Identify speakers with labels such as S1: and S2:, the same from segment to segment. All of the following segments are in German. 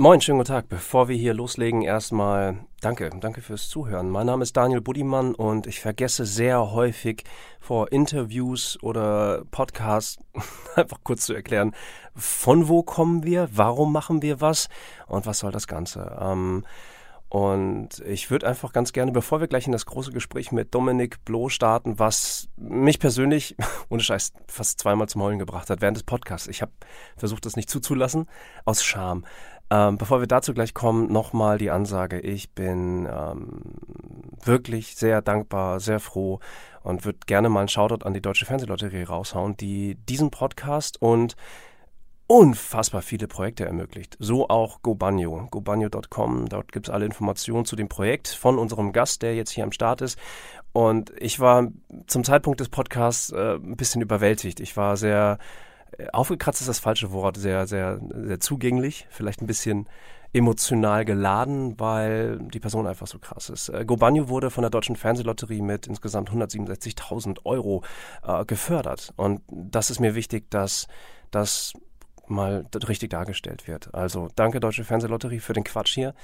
S1: Moin, schönen guten Tag. Bevor wir hier loslegen, erstmal danke, danke fürs Zuhören. Mein Name ist Daniel Budimann und ich vergesse sehr häufig vor Interviews oder Podcasts einfach kurz zu erklären, von wo kommen wir, warum machen wir was und was soll das Ganze. Ähm, und ich würde einfach ganz gerne, bevor wir gleich in das große Gespräch mit Dominik Bloh starten, was mich persönlich, ohne Scheiß, fast zweimal zum Heulen gebracht hat während des Podcasts. Ich habe versucht, das nicht zuzulassen, aus Scham. Ähm, bevor wir dazu gleich kommen, nochmal die Ansage. Ich bin ähm, wirklich sehr dankbar, sehr froh und würde gerne mal einen Shoutout an die Deutsche Fernsehlotterie raushauen, die diesen Podcast und unfassbar viele Projekte ermöglicht. So auch GoBanyo, gobanyo.com. Dort gibt's alle Informationen zu dem Projekt von unserem Gast, der jetzt hier am Start ist. Und ich war zum Zeitpunkt des Podcasts äh, ein bisschen überwältigt. Ich war sehr aufgekratzt ist das falsche Wort, sehr, sehr, sehr zugänglich, vielleicht ein bisschen emotional geladen, weil die Person einfach so krass ist. Äh, Gobanyo wurde von der Deutschen Fernsehlotterie mit insgesamt 167.000 Euro äh, gefördert. Und das ist mir wichtig, dass das mal richtig dargestellt wird. Also danke Deutsche Fernsehlotterie für den Quatsch hier.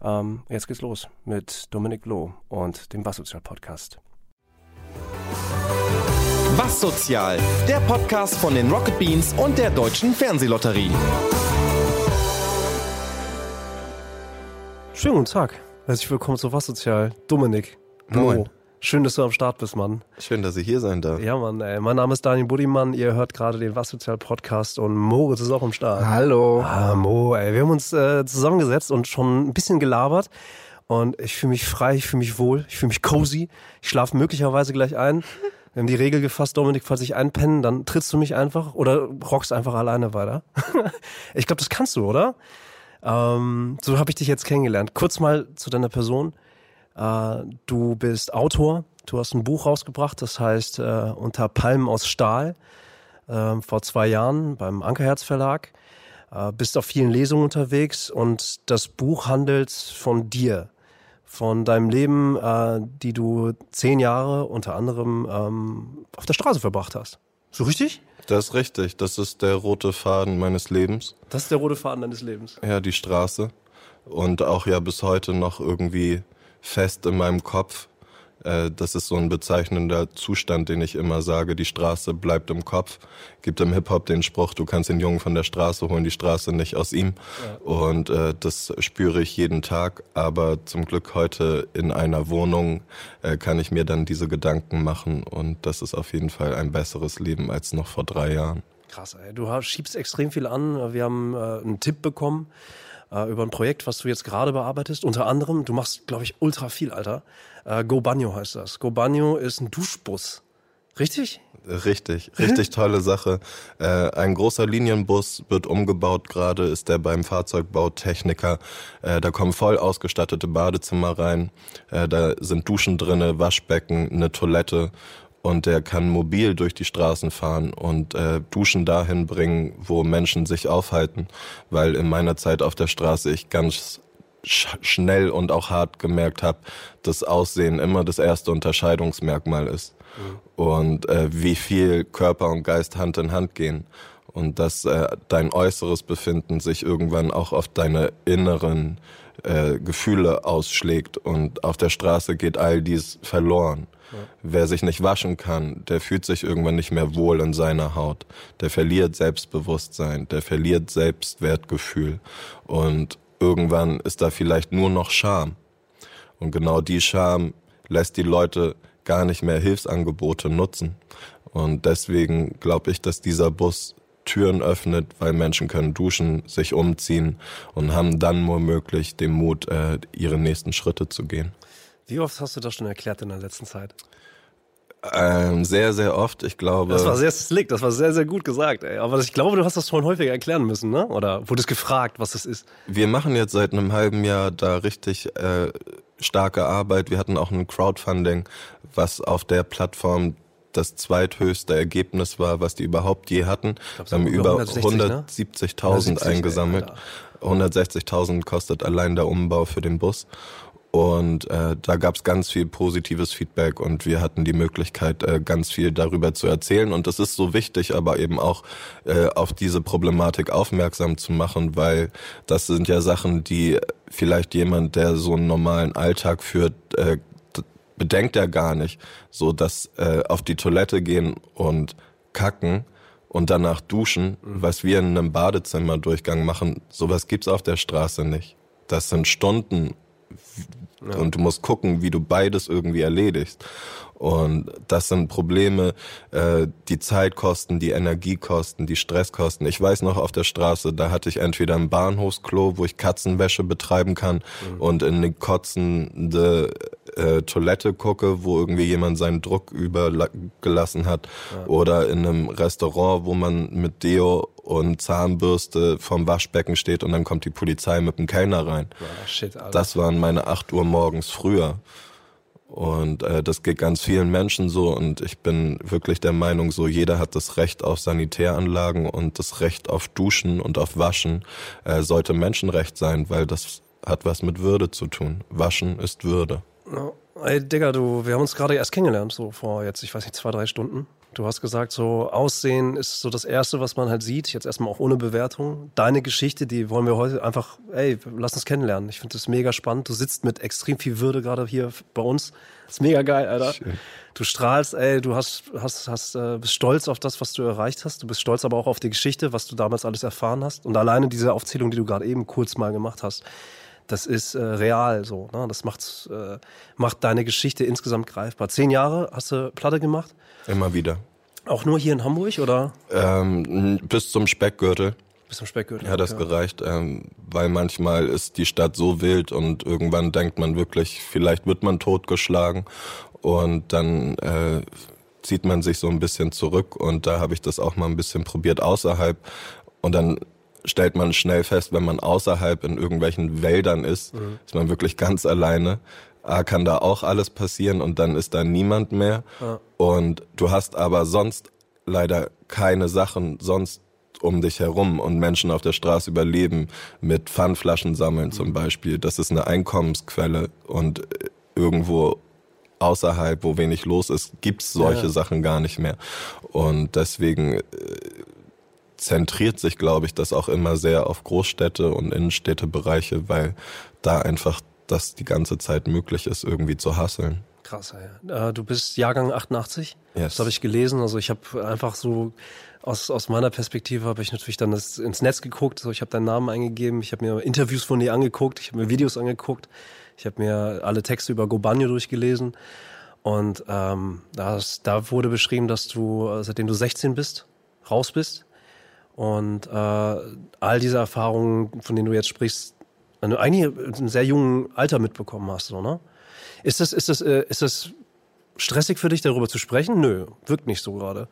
S1: Ähm, jetzt geht's los mit Dominik Loh und dem Wassozial Podcast.
S2: Was Sozial, der Podcast von den Rocket Beans und der Deutschen Fernsehlotterie.
S1: Schönen guten Tag. Herzlich willkommen zu Was Sozial. Dominik. Moin. Schön, dass du am Start bist, Mann.
S3: Schön, dass ich hier sein darf.
S1: Ja, Mann, ey. Mein Name ist Daniel Budimann. Ihr hört gerade den Was Sozial Podcast und Moritz ist auch am Start.
S3: Hallo.
S1: Ah, Mo, ey. Wir haben uns äh, zusammengesetzt und schon ein bisschen gelabert. Und ich fühle mich frei, ich fühle mich wohl, ich fühle mich cozy. Ich schlafe möglicherweise gleich ein. Wir haben die Regel gefasst, Dominik, falls ich einpenne, dann trittst du mich einfach oder rockst einfach alleine weiter. ich glaube, das kannst du, oder? Ähm, so habe ich dich jetzt kennengelernt. Kurz mal zu deiner Person. Äh, du bist Autor, du hast ein Buch rausgebracht, das heißt äh, Unter Palmen aus Stahl, äh, vor zwei Jahren beim Ankerherz Verlag. Äh, bist auf vielen Lesungen unterwegs und das Buch handelt von dir, von deinem Leben, äh, die du zehn Jahre unter anderem ähm, auf der Straße verbracht hast. So richtig?
S3: Das ist richtig. Das ist der rote Faden meines Lebens.
S1: Das ist der rote Faden deines Lebens.
S3: Ja, die Straße. Und auch ja bis heute noch irgendwie fest in meinem Kopf. Äh, das ist so ein bezeichnender Zustand, den ich immer sage. Die Straße bleibt im Kopf. Gibt im Hip-Hop den Spruch, du kannst den Jungen von der Straße holen, die Straße nicht aus ihm. Ja. Und äh, das spüre ich jeden Tag. Aber zum Glück heute in einer Wohnung äh, kann ich mir dann diese Gedanken machen. Und das ist auf jeden Fall ein besseres Leben als noch vor drei Jahren.
S1: Krass, ey. Du schiebst extrem viel an. Wir haben äh, einen Tipp bekommen äh, über ein Projekt, was du jetzt gerade bearbeitest. Unter anderem, du machst, glaube ich, ultra viel, Alter. Äh, Go Banyo heißt das. Go Banyo ist ein Duschbus. Richtig?
S3: Richtig, richtig tolle Sache. Äh, ein großer Linienbus wird umgebaut gerade, ist der beim Fahrzeugbautechniker. Äh, da kommen voll ausgestattete Badezimmer rein. Äh, da sind Duschen drinne, Waschbecken, eine Toilette und der kann mobil durch die Straßen fahren und äh, Duschen dahin bringen, wo Menschen sich aufhalten, weil in meiner Zeit auf der Straße ich ganz sch schnell und auch hart gemerkt habe, dass Aussehen immer das erste Unterscheidungsmerkmal ist mhm. und äh, wie viel Körper und Geist Hand in Hand gehen und dass äh, dein äußeres Befinden sich irgendwann auch auf deine inneren äh, Gefühle ausschlägt und auf der Straße geht all dies verloren. Wer sich nicht waschen kann, der fühlt sich irgendwann nicht mehr wohl in seiner Haut. Der verliert Selbstbewusstsein, der verliert Selbstwertgefühl. Und irgendwann ist da vielleicht nur noch Scham. Und genau die Scham lässt die Leute gar nicht mehr Hilfsangebote nutzen. Und deswegen glaube ich, dass dieser Bus Türen öffnet, weil Menschen können duschen, sich umziehen und haben dann womöglich den Mut, äh, ihre nächsten Schritte zu gehen.
S1: Wie oft hast du das schon erklärt in der letzten Zeit?
S3: Ähm, sehr, sehr oft. Ich glaube.
S1: Das war sehr slick, das war sehr, sehr gut gesagt, ey. Aber ich glaube, du hast das schon häufiger erklären müssen, ne? Oder wurdest gefragt, was das ist?
S3: Wir machen jetzt seit einem halben Jahr da richtig äh, starke Arbeit. Wir hatten auch ein Crowdfunding, was auf der Plattform das zweithöchste Ergebnis war, was die überhaupt je hatten.
S1: Wir haben über
S3: 170.000 ne? eingesammelt. 160.000 kostet allein der Umbau für den Bus. Und äh, da gab es ganz viel positives Feedback und wir hatten die Möglichkeit, äh, ganz viel darüber zu erzählen. Und das ist so wichtig, aber eben auch äh, auf diese Problematik aufmerksam zu machen, weil das sind ja Sachen, die vielleicht jemand, der so einen normalen Alltag führt, äh, bedenkt er gar nicht. So dass äh, auf die Toilette gehen und kacken und danach duschen, mhm. was wir in einem Badezimmerdurchgang machen, sowas gibt's auf der Straße nicht. Das sind Stunden ja. Und du musst gucken, wie du beides irgendwie erledigst. Und das sind Probleme, äh, die Zeitkosten, die Energiekosten, die Stresskosten. Ich weiß noch auf der Straße, da hatte ich entweder ein Bahnhofsklo, wo ich Katzenwäsche betreiben kann mhm. und in eine kotzende äh, Toilette gucke, wo irgendwie jemand seinen Druck übergelassen hat. Ja. Oder in einem Restaurant, wo man mit Deo und Zahnbürste vom Waschbecken steht und dann kommt die Polizei mit dem Kellner rein. Oh, shit, das waren meine acht Uhr morgens früher. Und äh, das geht ganz vielen Menschen so und ich bin wirklich der Meinung, so jeder hat das Recht auf Sanitäranlagen und das Recht auf Duschen und auf Waschen äh, sollte Menschenrecht sein, weil das hat was mit Würde zu tun. Waschen ist Würde.
S1: Ey, Digga, du, wir haben uns gerade erst kennengelernt, so vor jetzt, ich weiß nicht, zwei, drei Stunden. Du hast gesagt, so Aussehen ist so das Erste, was man halt sieht. Jetzt erstmal auch ohne Bewertung. Deine Geschichte, die wollen wir heute einfach, ey, lass uns kennenlernen. Ich finde das mega spannend. Du sitzt mit extrem viel Würde gerade hier bei uns. Das ist mega geil, Alter. Schön. Du strahlst, ey, du hast, hast, hast, äh, bist stolz auf das, was du erreicht hast. Du bist stolz aber auch auf die Geschichte, was du damals alles erfahren hast. Und alleine diese Aufzählung, die du gerade eben kurz mal gemacht hast, das ist äh, real so. Ne? Das macht, äh, macht deine Geschichte insgesamt greifbar. Zehn Jahre hast du Platte gemacht.
S3: Immer wieder.
S1: Auch nur hier in Hamburg oder?
S3: Ähm, bis zum Speckgürtel.
S1: Bis zum Speckgürtel.
S3: Ja, das okay. gereicht, ähm, weil manchmal ist die Stadt so wild und irgendwann denkt man wirklich, vielleicht wird man totgeschlagen und dann äh, zieht man sich so ein bisschen zurück und da habe ich das auch mal ein bisschen probiert außerhalb und dann stellt man schnell fest, wenn man außerhalb in irgendwelchen Wäldern ist, mhm. ist man wirklich ganz alleine ah, kann da auch alles passieren und dann ist da niemand mehr. Ja. Und du hast aber sonst leider keine Sachen sonst um dich herum und Menschen auf der Straße überleben mit Pfandflaschen sammeln zum Beispiel. Das ist eine Einkommensquelle und irgendwo außerhalb, wo wenig los ist, gibt's solche ja. Sachen gar nicht mehr. Und deswegen äh, zentriert sich, glaube ich, das auch immer sehr auf Großstädte und Innenstädtebereiche, weil da einfach das die ganze Zeit möglich ist, irgendwie zu hasseln.
S1: Krass, ja. Du bist Jahrgang 88. Yes. Das habe ich gelesen. Also ich habe einfach so aus, aus meiner Perspektive habe ich natürlich dann das, ins Netz geguckt. So, ich habe deinen Namen eingegeben. Ich habe mir Interviews von dir angeguckt. Ich habe mir Videos angeguckt. Ich habe mir alle Texte über Gobanio durchgelesen. Und ähm, das, da wurde beschrieben, dass du, äh, seitdem du 16 bist, raus bist. Und äh, all diese Erfahrungen, von denen du jetzt sprichst, eigentlich in einem sehr jungen Alter mitbekommen hast, so, ne? Ist das, ist das, äh, ist das stressig für dich, darüber zu sprechen? Nö, wirkt nicht so gerade.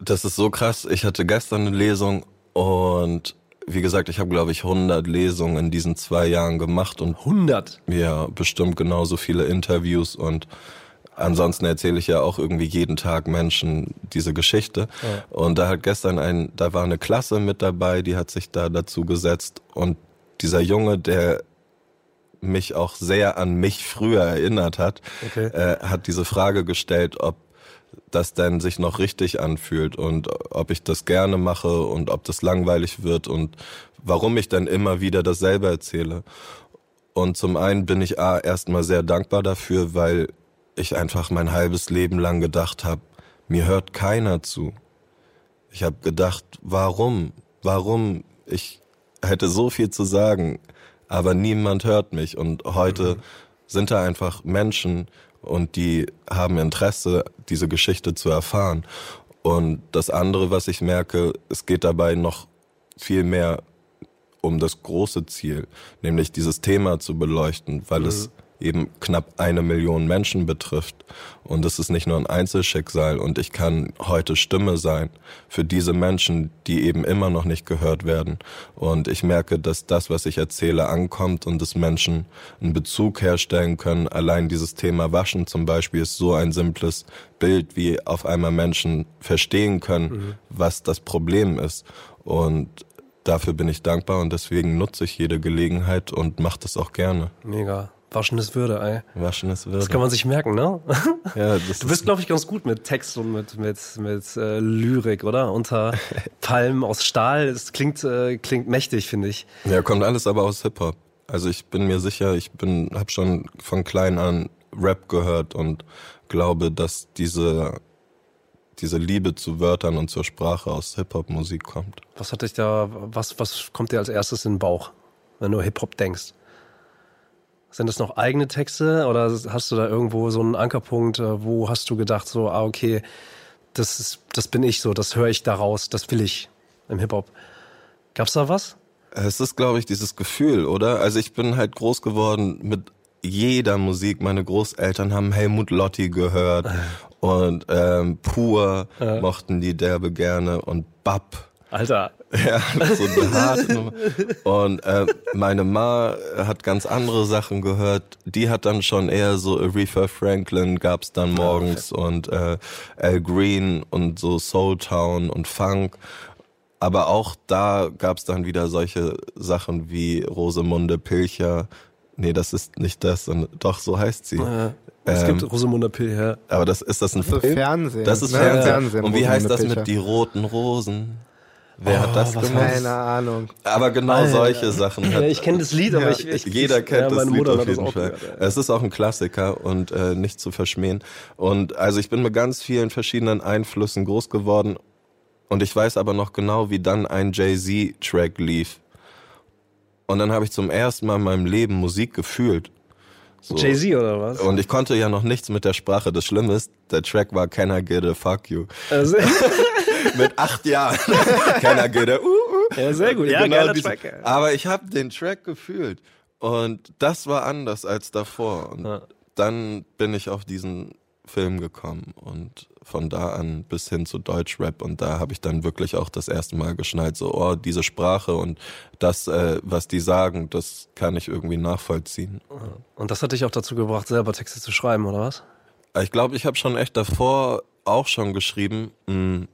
S3: Das ist so krass. Ich hatte gestern eine Lesung und wie gesagt, ich habe glaube ich 100 Lesungen in diesen zwei Jahren gemacht und
S1: 100.
S3: Ja, bestimmt genauso viele Interviews und ansonsten erzähle ich ja auch irgendwie jeden Tag Menschen diese Geschichte. Ja. Und da hat gestern ein, da war eine Klasse mit dabei, die hat sich da dazu gesetzt und dieser Junge, der mich auch sehr an mich früher erinnert hat, okay. äh, hat diese Frage gestellt, ob das denn sich noch richtig anfühlt und ob ich das gerne mache und ob das langweilig wird und warum ich dann immer wieder dasselbe erzähle. Und zum einen bin ich A, erstmal sehr dankbar dafür, weil ich einfach mein halbes Leben lang gedacht habe, mir hört keiner zu. Ich habe gedacht, warum? Warum? Ich hätte so viel zu sagen, aber niemand hört mich. Und heute mhm. sind da einfach Menschen und die haben Interesse, diese Geschichte zu erfahren. Und das andere, was ich merke, es geht dabei noch viel mehr um das große Ziel, nämlich dieses Thema zu beleuchten, weil mhm. es eben knapp eine Million Menschen betrifft. Und es ist nicht nur ein Einzelschicksal und ich kann heute Stimme sein für diese Menschen, die eben immer noch nicht gehört werden. Und ich merke, dass das, was ich erzähle, ankommt und dass Menschen einen Bezug herstellen können. Allein dieses Thema Waschen zum Beispiel ist so ein simples Bild, wie auf einmal Menschen verstehen können, mhm. was das Problem ist. Und dafür bin ich dankbar und deswegen nutze ich jede Gelegenheit und mache das auch gerne.
S1: Mega. Waschen ist Würde, ey.
S3: Waschen ist Würde.
S1: Das kann man sich merken, ne?
S3: Ja, das
S1: Du bist, glaube ich, ganz gut mit Text und mit, mit, mit äh, Lyrik, oder? Unter Palmen aus Stahl. Das klingt, äh, klingt mächtig, finde ich.
S3: Ja, kommt alles aber aus Hip-Hop. Also ich bin mir sicher, ich bin, habe schon von klein an Rap gehört und glaube, dass diese, diese Liebe zu Wörtern und zur Sprache aus Hip-Hop-Musik kommt.
S1: Was hat dich da, was, was kommt dir als erstes in den Bauch, wenn du Hip-Hop denkst? Sind das noch eigene Texte oder hast du da irgendwo so einen Ankerpunkt, äh, wo hast du gedacht, so, ah, okay, das, ist, das bin ich so, das höre ich daraus, das will ich im Hip-Hop? Gab's da was?
S3: Es ist, glaube ich, dieses Gefühl, oder? Also ich bin halt groß geworden mit jeder Musik. Meine Großeltern haben Helmut Lotti gehört und ähm, Pur mochten die derbe gerne und Bab.
S1: Alter,
S3: Ja, so Nummer. Und äh, meine Ma hat ganz andere Sachen gehört. Die hat dann schon eher so Aretha Franklin gab's dann morgens und äh, Al Green und so Soul Town und Funk. Aber auch da gab's dann wieder solche Sachen wie Rosemunde Pilcher. Nee, das ist nicht das, sondern doch, so heißt sie.
S1: äh, es
S3: Ähm,
S1: gibt Rosamunde Pilcher.
S3: Aber das ist das ein
S4: So
S3: Film?
S4: Fernsehen.
S3: Das ist? Fernsehen. Und wie heißt das
S4: Pilcher.
S3: mit die roten Rosen? Wer
S1: Oh,
S3: hat das
S1: was
S3: gemacht?
S4: Keine Ahnung.
S3: Aber genau
S1: Alter.
S3: solche Sachen hat
S1: ich kenne das Lied, aber
S4: Ja,
S1: ich, ich
S3: Jeder kennt
S1: ja,
S3: das
S1: meine
S3: Lied auf jeden Fall.
S1: gehört.
S3: Es ist auch ein Klassiker und äh, nicht zu verschmähen. Und also ich bin mit ganz vielen verschiedenen Einflüssen groß geworden und ich weiß aber noch genau, wie dann ein Jay-Z-Track lief. Und dann habe ich zum ersten Mal in meinem Leben Musik gefühlt. So.
S1: Jay-Z oder was?
S3: Und ich konnte ja noch nichts mit der Sprache. Das Schlimme ist, der Track war Can I Get a Fuck You?
S1: Also,
S3: Mit acht Jahren. Can I Get a uh, uh.
S1: ja, sehr gut. Ja,
S3: Genau diesen-
S1: Track. ey.
S3: Aber ich habe den Track gefühlt und das war anders als davor. Und
S1: Ja.
S3: dann bin ich auf diesen Film gekommen und von da an bis hin zu Deutschrap und da habe ich dann wirklich auch das erste Mal geschnallt, so oh diese Sprache und das, äh, was die sagen, das kann ich irgendwie nachvollziehen.
S1: Und das hat dich auch dazu gebracht, selber Texte zu schreiben, oder was?
S3: Ich glaube, ich habe schon echt davor auch schon geschrieben. Mh,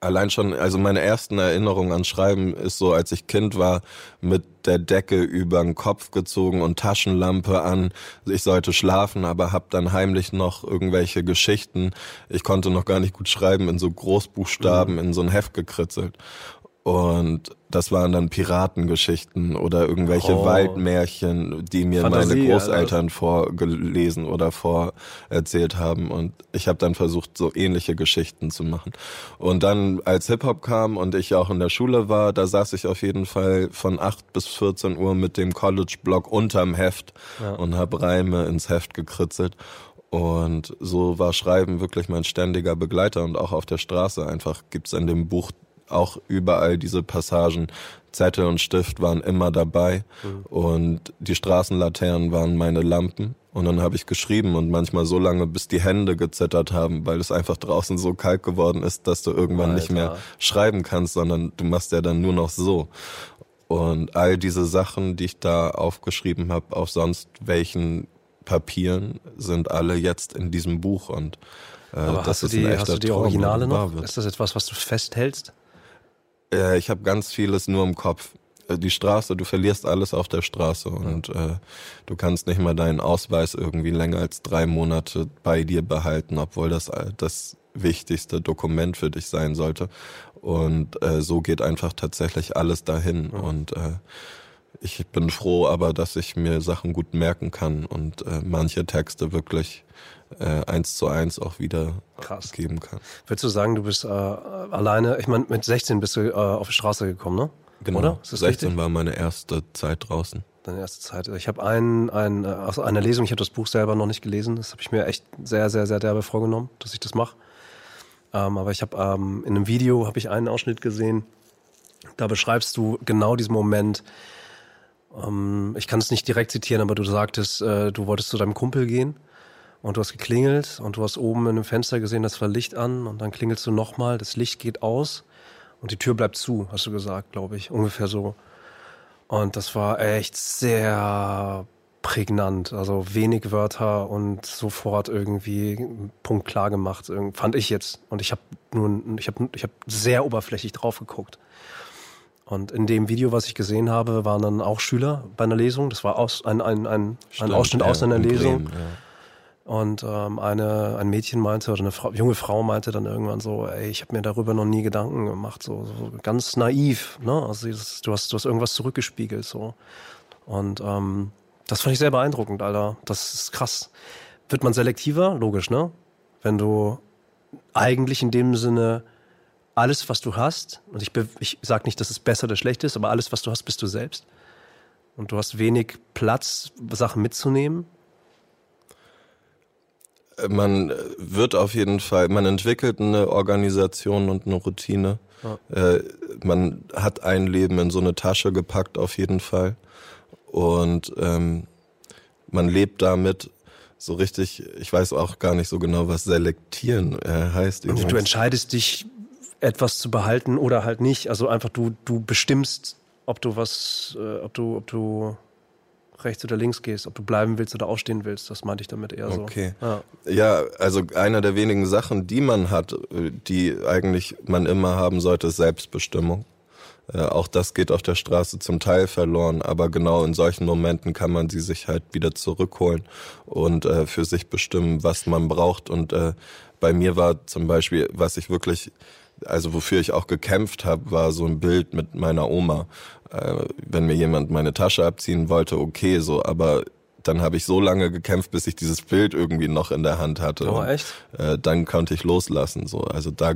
S3: allein schon, also meine ersten Erinnerungen an Schreiben ist so, als ich Kind war, mit der Decke über den Kopf gezogen und Taschenlampe an. Ich sollte schlafen, aber hab dann heimlich noch irgendwelche Geschichten. Ich konnte noch gar nicht gut schreiben, in so Großbuchstaben in so ein Heft gekritzelt. Und das waren dann Piratengeschichten oder irgendwelche
S1: Oh.
S3: Waldmärchen, die mir
S1: Fantasie,
S3: meine. Großeltern vorgelesen oder vorerzählt haben. Und ich habe dann versucht, so ähnliche Geschichten zu machen. Und dann, als Hip-Hop kam und ich auch in der Schule war, da saß ich auf jeden Fall von 8 bis 14 Uhr mit dem College-Block unterm Heft und habe Reime ins Heft gekritzelt. Und so war Schreiben wirklich mein ständiger Begleiter und auch auf der Straße einfach gibt's in dem Buch auch überall diese Passagen. Zettel und Stift waren immer dabei und die Straßenlaternen waren meine Lampen. Und dann habe ich geschrieben und manchmal so lange, bis die Hände gezittert haben, weil es einfach draußen so kalt geworden ist, dass du irgendwann nicht mehr
S1: Alter.
S3: schreiben kannst, sondern du machst ja dann nur noch so. Und all diese Sachen, die ich da aufgeschrieben habe, auf sonst welchen Papieren, sind alle jetzt in diesem Buch und äh,
S1: Aber
S3: das
S1: hast du
S3: ist ein
S1: die,
S3: echter
S1: hast du die
S3: Traum,
S1: Originale
S3: wahr
S1: noch? Ist das etwas, was du festhältst?
S3: Äh, ich habe ganz vieles nur im Kopf. Äh, Die Straße, du verlierst alles auf der Straße und äh, du kannst nicht mal deinen Ausweis irgendwie länger als drei Monate bei dir behalten, obwohl das das wichtigste Dokument für dich sein sollte. Und äh, so geht einfach tatsächlich alles dahin. Und äh, ich bin froh aber, dass ich mir Sachen gut merken kann und äh, manche Texte wirklich äh, eins zu eins auch wieder
S1: Krass.
S3: geben kann.
S1: Würdest du sagen, du bist äh, alleine, ich meine, mit 16 bist du äh, auf die Straße gekommen, ne?
S3: Genau.
S1: Oder? Ist das
S3: 16
S1: richtig?
S3: war meine erste Zeit draußen.
S1: Deine erste Zeit. Ich habe ein, ein, äh, also eine Lesung, ich habe das Buch selber noch nicht gelesen. Das habe ich mir echt sehr, sehr, sehr derbe vorgenommen, dass ich das mache. Ähm, aber ich habe ähm, in einem Video habe ich einen Ausschnitt gesehen. Da beschreibst du genau diesen Moment. Ähm, ich kann es nicht direkt zitieren, aber du sagtest, äh, du wolltest zu deinem Kumpel gehen und du hast geklingelt und du hast oben in einem Fenster gesehen, das war Licht an und dann klingelst du nochmal, das Licht geht aus und die Tür bleibt zu, hast du gesagt, glaube ich, ungefähr so. Und das war echt sehr prägnant. Also wenig Wörter und sofort irgendwie Punkt klar gemacht, fand ich jetzt. Und ich habe nun, ich habe ich hab sehr oberflächlich drauf geguckt. Und in dem Video, was ich gesehen habe, waren dann auch Schüler bei einer Lesung. Das war aus, ein, ein, ein, ein Ausschnitt aus einer Lesung. Bremen, ja. Und ähm, eine, ein Mädchen meinte, oder eine Frau, junge Frau meinte dann irgendwann so, ey, ich habe mir darüber noch nie Gedanken gemacht, so, so ganz naiv, ne? Also dieses, du hast, du hast irgendwas zurückgespiegelt, so. Und ähm, das fand ich sehr beeindruckend, Alter. Das ist krass. Wird man selektiver? Logisch, ne? Wenn du eigentlich in dem Sinne alles, was du hast, und ich, ich sage nicht, dass es besser oder schlecht ist, aber alles, was du hast, bist du selbst. Und du hast wenig Platz, Sachen mitzunehmen.
S3: Man wird auf jeden Fall, man entwickelt eine Organisation und eine Routine. Ja. Äh, man hat ein Leben in so eine Tasche gepackt, auf jeden Fall. Und ähm, man lebt damit so richtig, ich weiß auch gar nicht so genau, was selektieren äh, heißt.
S1: Und du entscheidest dich etwas zu behalten oder halt nicht. Also einfach du, du bestimmst, ob du was, äh, ob du, ob du rechts oder links gehst, ob du bleiben willst oder ausstehen willst. Das meinte ich damit eher so.
S3: Okay. Ja. ja, also einer der wenigen Sachen, die man hat, die eigentlich man immer haben sollte, ist Selbstbestimmung. Äh, auch das geht auf der Straße zum Teil verloren, aber genau in solchen Momenten kann man sie sich halt wieder zurückholen und äh, für sich bestimmen, was man braucht. Und äh, bei mir war zum Beispiel, was ich wirklich also wofür ich auch gekämpft habe, war so ein Bild mit meiner Oma. Äh, wenn mir jemand meine Tasche abziehen wollte, okay, so, aber dann habe ich so lange gekämpft, bis ich dieses Bild irgendwie noch in der Hand hatte.
S1: Oh, echt?
S3: Und, äh, dann konnte ich loslassen. So, also da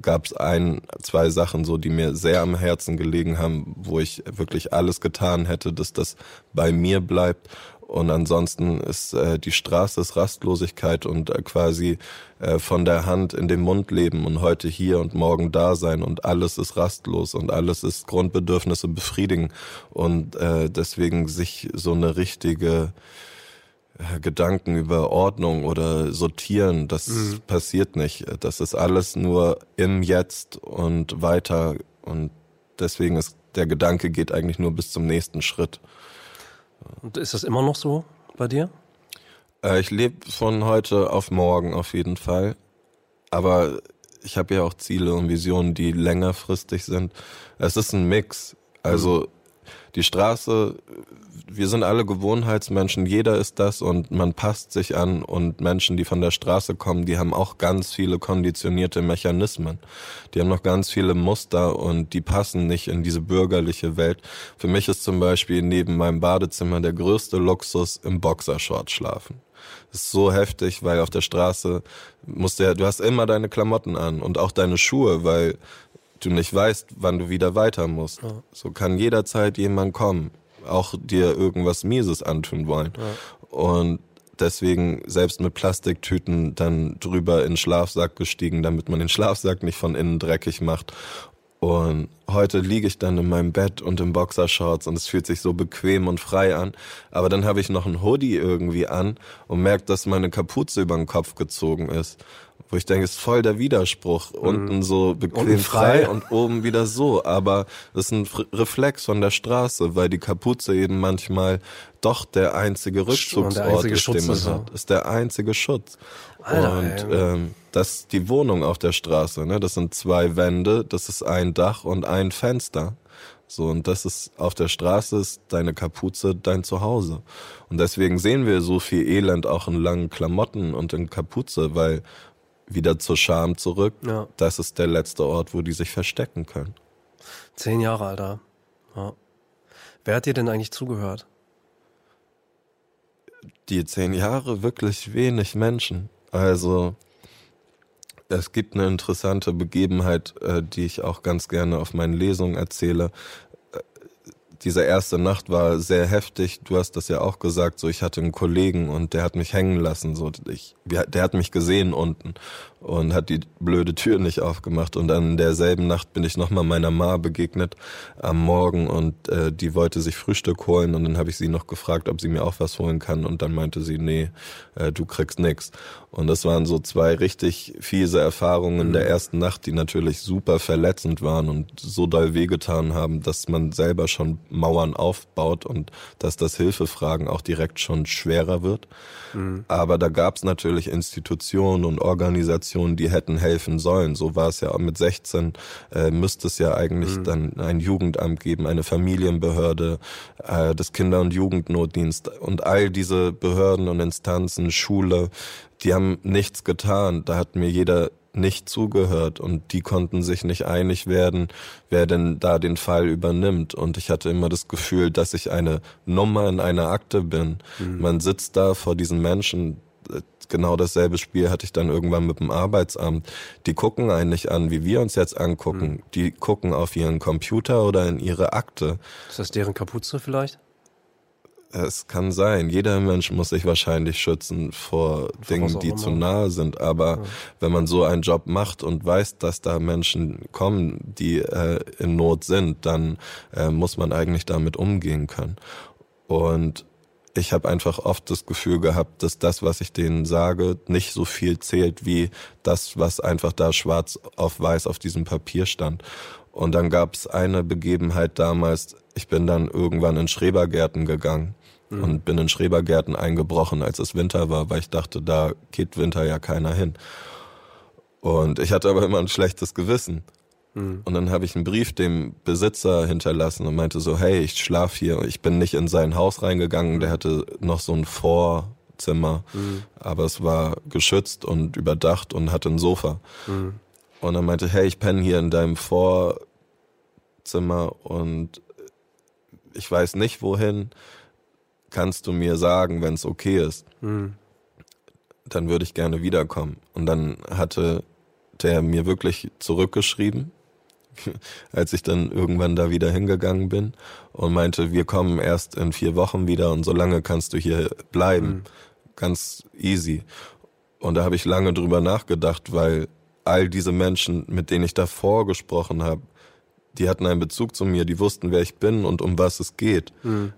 S3: gab es ein, zwei Sachen so, die mir sehr am Herzen gelegen haben, wo ich wirklich alles getan hätte, dass das bei mir bleibt. Und ansonsten ist äh, die Straße ist Rastlosigkeit und äh, quasi äh, von der Hand in den Mund leben und heute hier und morgen da sein und alles ist rastlos und alles ist Grundbedürfnisse befriedigen und äh, deswegen sich so eine richtige äh, Gedanken über Ordnung oder sortieren, das mhm. passiert nicht. Das ist alles nur im Jetzt und weiter und deswegen ist der Gedanke geht eigentlich nur bis zum nächsten Schritt.
S1: Und ist das immer noch so bei dir?
S3: Äh, ich lebe von heute auf morgen auf jeden Fall. Aber ich habe ja auch Ziele und Visionen, die längerfristig sind. Es ist ein Mix. Also. Die Straße wir sind alle Gewohnheitsmenschen, jeder ist das und man passt sich an und Menschen, die von der Straße kommen, die haben auch ganz viele konditionierte Mechanismen. Die haben noch ganz viele Muster und die passen nicht in diese bürgerliche Welt. Für mich ist zum Beispiel neben meinem Badezimmer der größte Luxus im Boxershort schlafen. Das ist so heftig, weil auf der Straße musst du ja, du hast immer deine Klamotten an und auch deine Schuhe, weil du nicht weißt, wann du wieder weiter musst. So kann jederzeit jemand kommen auch dir irgendwas Mieses antun wollen. Ja. Und deswegen selbst mit Plastiktüten dann drüber in den Schlafsack gestiegen, damit man den Schlafsack nicht von innen dreckig macht. Und heute liege ich dann in meinem Bett und im Boxershorts und es fühlt sich so bequem und frei an. Aber dann habe ich noch ein Hoodie irgendwie an und merke, dass meine Kapuze über den Kopf gezogen ist wo ich denke, ist voll der Widerspruch. Mhm. Unten so bequem Unten frei. frei und oben wieder so. Aber das ist ein Reflex von der Straße, weil die Kapuze eben manchmal doch der einzige Rückzugsort der einzige ist, den man hat. Ist der einzige Schutz. Alter, und ähm, das ist die Wohnung auf der Straße. Ne? Das sind zwei Wände, das ist ein Dach und ein Fenster. So, und das ist auf der Straße ist deine Kapuze dein Zuhause. Und deswegen sehen wir so viel Elend auch in langen Klamotten und in Kapuze, weil wieder zur Scham zurück. Ja. Das ist der letzte Ort, wo die sich verstecken können.
S1: Zehn Jahre, Alter. Ja. Wer hat dir denn eigentlich zugehört?
S3: Die zehn Jahre wirklich wenig Menschen. Also es gibt eine interessante Begebenheit, äh, die ich auch ganz gerne auf meinen Lesungen erzähle diese erste Nacht war sehr heftig. Du hast das ja auch gesagt. So, ich hatte einen Kollegen und der hat mich hängen lassen. So, ich, der hat mich gesehen unten und hat die blöde Tür nicht aufgemacht. Und an derselben Nacht bin ich nochmal meiner Ma begegnet am Morgen und äh, die wollte sich Frühstück holen und dann habe ich sie noch gefragt, ob sie mir auch was holen kann und dann meinte sie, nee, äh, du kriegst nix. Und das waren so zwei richtig fiese Erfahrungen mhm. der ersten Nacht, die natürlich super verletzend waren und so doll wehgetan haben, dass man selber schon Mauern aufbaut und dass das Hilfefragen auch direkt schon schwerer wird. Mhm. Aber da gab es natürlich Institutionen und Organisationen, Organisationen, die hätten helfen sollen. So war es ja mit 16, äh, müsste es ja eigentlich mhm. dann ein Jugendamt geben, eine Familienbehörde, äh, das Kinder- und Jugendnotdienst und all diese Behörden und Instanzen, Schule, die haben nichts getan. Da hat mir jeder nicht zugehört und die konnten sich nicht einig werden, wer denn da den Fall übernimmt. Und ich hatte immer das Gefühl, dass ich eine Nummer in einer Akte bin. Mhm. Man sitzt da vor diesen Menschen, genau dasselbe Spiel hatte ich dann irgendwann mit dem Arbeitsamt. Die gucken einen nicht an, wie wir uns jetzt angucken. Mhm. Die gucken auf ihren Computer oder in ihre Akte.
S1: Ist das deren Kapuze vielleicht?
S3: Es kann sein. Jeder Mensch muss sich wahrscheinlich schützen vor, vor Dingen, die zu nahe sind. Aber ja. wenn man so einen Job macht und weiß, dass da Menschen kommen, die äh, in Not sind, dann äh, muss man eigentlich damit umgehen können. Und ich habe einfach oft das Gefühl gehabt, dass das, was ich denen sage, nicht so viel zählt wie das, was einfach da schwarz auf weiß auf diesem Papier stand. Und dann gab es eine Begebenheit damals, ich bin dann irgendwann in Schrebergärten gegangen mhm. und bin in Schrebergärten eingebrochen, als es Winter war, weil ich dachte, da geht Winter ja keiner hin. Und ich hatte aber immer ein schlechtes Gewissen. Mhm. Und dann habe ich einen Brief dem Besitzer hinterlassen und meinte so, hey, ich schlaf hier. Ich bin nicht in sein Haus reingegangen, der hatte noch so ein Vorzimmer, mhm. aber es war geschützt und überdacht und hatte ein Sofa. Mhm. Und dann meinte, hey, ich penne hier in deinem Vorzimmer und ich weiß nicht wohin. Kannst du mir sagen, wenn es okay ist? Mhm. Dann würde ich gerne wiederkommen. Und dann hatte der mir wirklich zurückgeschrieben als ich dann irgendwann da wieder hingegangen bin und meinte, wir kommen erst in vier Wochen wieder und so lange kannst du hier bleiben. Mhm. Ganz easy. Und da habe ich lange drüber nachgedacht, weil all diese Menschen, mit denen ich davor gesprochen habe, die hatten einen Bezug zu mir, die wussten, wer ich bin und um was es geht. Mhm.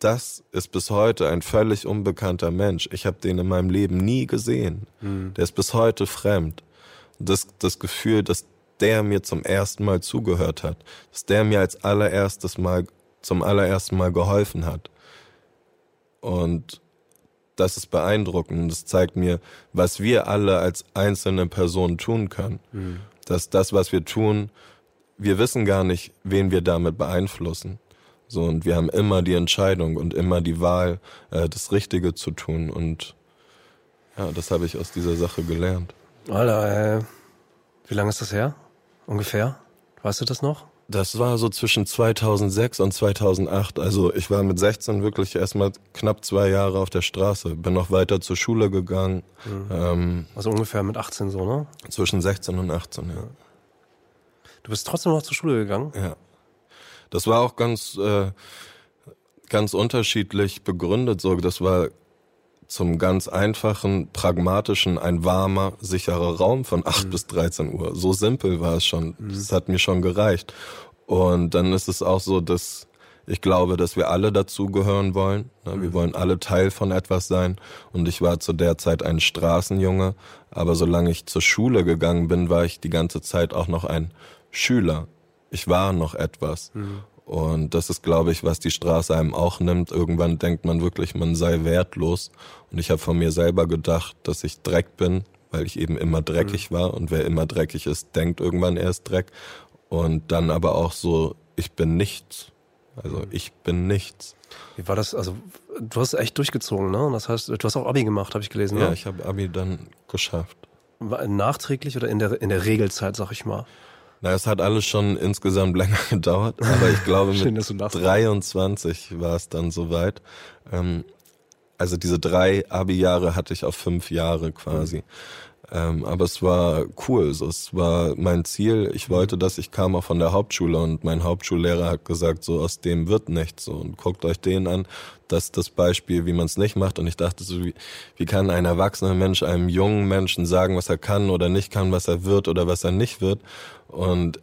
S3: Das ist bis heute ein völlig unbekannter Mensch. Ich habe den in meinem Leben nie gesehen. Mhm. Der ist bis heute fremd. Das, das Gefühl, dass der mir zum ersten Mal zugehört hat, dass der mir als allererstes Mal, zum allerersten Mal geholfen hat. Und das ist beeindruckend und das zeigt mir, was wir alle als einzelne Personen tun können. Mhm. Dass das, was wir tun, wir wissen gar nicht, wen wir damit beeinflussen. So, und wir haben immer die Entscheidung und immer die Wahl, äh, das Richtige zu tun. Und ja, das habe ich aus dieser Sache gelernt.
S1: Alter, äh, wie lange ist das her? Ungefähr? Weißt du das noch?
S3: Das war so zwischen 2006 und 2008. Also ich war mit 16 wirklich erstmal knapp zwei Jahre auf der Straße. Bin noch weiter zur Schule gegangen.
S1: Mhm. Ähm, also ungefähr mit 18 so, ne?
S3: Zwischen 16 und 18, ja.
S1: Du bist trotzdem noch zur Schule gegangen?
S3: Ja. Das war auch ganz, äh, ganz unterschiedlich begründet. So, das war zum ganz einfachen, pragmatischen, ein warmer, sicherer Raum von 8 mhm. bis 13 Uhr. So simpel war es schon. Mhm. Das hat mir schon gereicht. Und dann ist es auch so, dass ich glaube, dass wir alle dazugehören wollen. Wir mhm. wollen alle Teil von etwas sein. Und ich war zu der Zeit ein Straßenjunge. Aber solange ich zur Schule gegangen bin, war ich die ganze Zeit auch noch ein Schüler. Ich war noch etwas. Mhm. Und das ist, glaube ich, was die Straße einem auch nimmt. Irgendwann denkt man wirklich, man sei wertlos. Und ich habe von mir selber gedacht, dass ich Dreck bin, weil ich eben immer dreckig mhm. war. Und wer immer dreckig ist, denkt irgendwann erst Dreck. Und dann aber auch so, ich bin nichts. Also mhm. ich bin nichts.
S1: Wie war das? Also du hast echt durchgezogen, ne? Das heißt, du hast auch Abi gemacht, habe ich gelesen.
S3: Ja,
S1: ne?
S3: ich habe Abi dann geschafft.
S1: Nachträglich oder in der in der Regelzeit, sag ich mal?
S3: Na, es hat alles schon insgesamt länger gedauert, aber ich glaube Schön, mit 23 war es dann soweit. Ähm, also diese drei Abi-Jahre hatte ich auf fünf Jahre quasi. Mhm. Ähm, aber es war cool. So, es war mein Ziel. Ich wollte das. Ich kam auch von der Hauptschule und mein Hauptschullehrer hat gesagt, so aus dem wird nichts. So, und guckt euch den an. Das das Beispiel, wie man es nicht macht. Und ich dachte so, wie, wie kann ein erwachsener Mensch einem jungen Menschen sagen, was er kann oder nicht kann, was er wird oder was er nicht wird? Und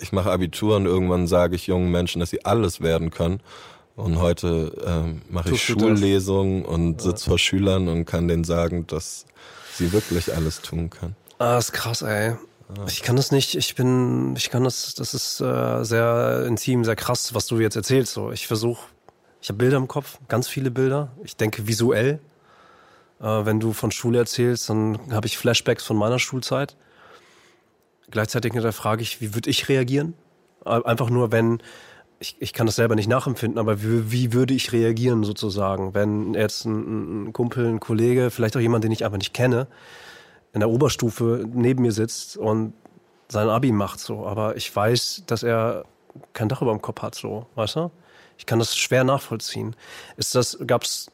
S3: ich mache Abitur und irgendwann sage ich jungen Menschen, dass sie alles werden können. Und heute ähm, mache ich Schullesungen und sitze vor Schülern und kann denen sagen, dass sie wirklich alles tun kann.
S1: Ah, ist krass, ey. Ich kann das nicht, ich bin, ich kann das, das ist äh, sehr intim, sehr krass, was du jetzt erzählst. So, ich versuche, ich habe Bilder im Kopf, ganz viele Bilder. Ich denke visuell. Äh, wenn du von Schule erzählst, dann habe ich Flashbacks von meiner Schulzeit. Gleichzeitig frage ich, wie würde ich reagieren? Einfach nur, wenn, ich, ich kann das selber nicht nachempfinden, aber wie, wie würde ich reagieren sozusagen, wenn jetzt ein, ein Kumpel, ein Kollege, vielleicht auch jemand, den ich einfach nicht kenne, in der Oberstufe neben mir sitzt und sein Abi macht so, aber ich weiß, dass er kein Dach über dem Kopf hat, so, weißt du? Ich kann das schwer nachvollziehen. Ist das, gab's,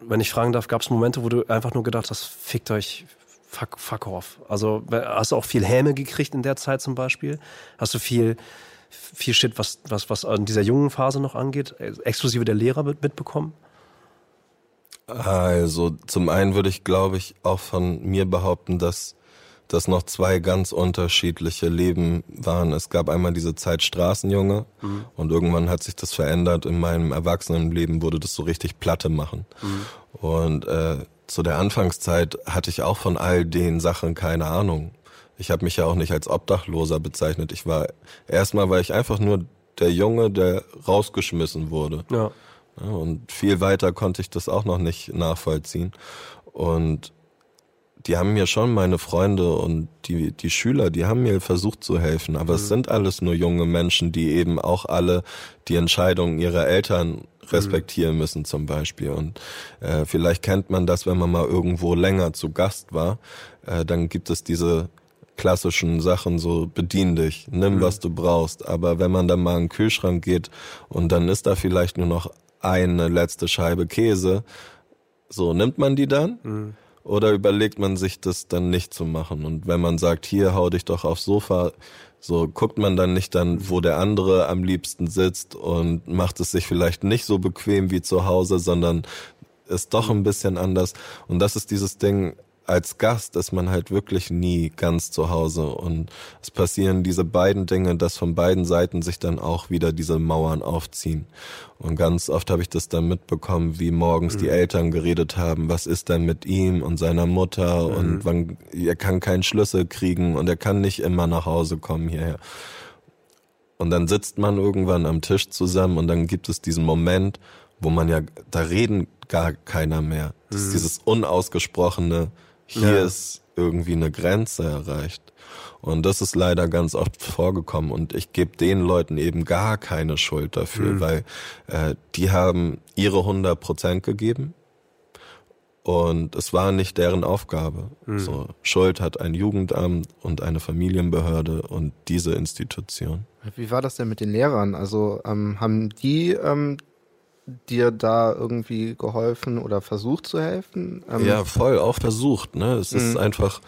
S1: wenn ich fragen darf, gab's Momente, wo du einfach nur gedacht hast, fickt euch, fuck, fuck off. Also hast du auch viel Häme gekriegt in der Zeit zum Beispiel? Hast du viel, viel Shit, was, was, was an dieser jungen Phase noch angeht, exklusive der Lehrer mitbekommen?
S3: Also zum einen würde ich, glaube ich, auch von mir behaupten, dass das noch zwei ganz unterschiedliche Leben waren. Es gab einmal diese Zeit Straßenjunge mhm. und irgendwann hat sich das verändert. In meinem Erwachsenenleben wurde das so richtig Platte machen. Mhm. Und äh, zu der Anfangszeit hatte ich auch von all den Sachen keine Ahnung. Ich habe mich ja auch nicht als Obdachloser bezeichnet. Ich war erstmal war ich einfach nur der Junge, der rausgeschmissen wurde. Ja. ja. Und viel weiter konnte ich das auch noch nicht nachvollziehen. Und die haben mir schon meine Freunde und die, die Schüler, die haben mir versucht zu helfen. Aber mhm. es sind alles nur junge Menschen, die eben auch alle die Entscheidungen ihrer Eltern respektieren mhm. müssen zum Beispiel. Und äh, vielleicht kennt man das, wenn man mal irgendwo länger zu Gast war. Äh, dann gibt es diese klassischen Sachen, so bedien dich, nimm, mhm. was du brauchst. Aber wenn man dann mal in den Kühlschrank geht und dann ist da vielleicht nur noch eine letzte Scheibe Käse, so nimmt man die dann? Mhm oder überlegt man sich das dann nicht zu machen? Und wenn man sagt, hier hau dich doch aufs Sofa, so guckt man dann nicht dann, wo der andere am liebsten sitzt und macht es sich vielleicht nicht so bequem wie zu Hause, sondern ist doch ein bisschen anders. Und das ist dieses Ding, als Gast ist man halt wirklich nie ganz zu Hause und es passieren diese beiden Dinge, dass von beiden Seiten sich dann auch wieder diese Mauern aufziehen. Und ganz oft habe ich das dann mitbekommen, wie morgens mhm. die Eltern geredet haben, was ist denn mit ihm und seiner Mutter mhm. und wann, er kann keinen Schlüssel kriegen und er kann nicht immer nach Hause kommen hierher. Und dann sitzt man irgendwann am Tisch zusammen und dann gibt es diesen Moment, wo man ja, da reden gar keiner mehr. Das ist mhm. dieses unausgesprochene, hier ja. ist irgendwie eine Grenze erreicht. Und das ist leider ganz oft vorgekommen. Und ich gebe den Leuten eben gar keine Schuld dafür, mhm. weil äh, die haben ihre 100 Prozent gegeben. Und es war nicht deren Aufgabe. Mhm. So, Schuld hat ein Jugendamt und eine Familienbehörde und diese Institution.
S4: Wie war das denn mit den Lehrern? Also ähm, haben die ähm, dir da irgendwie geholfen oder versucht zu helfen?
S3: Ähm ja, voll, auch versucht. Ne? Es ist mhm. einfach,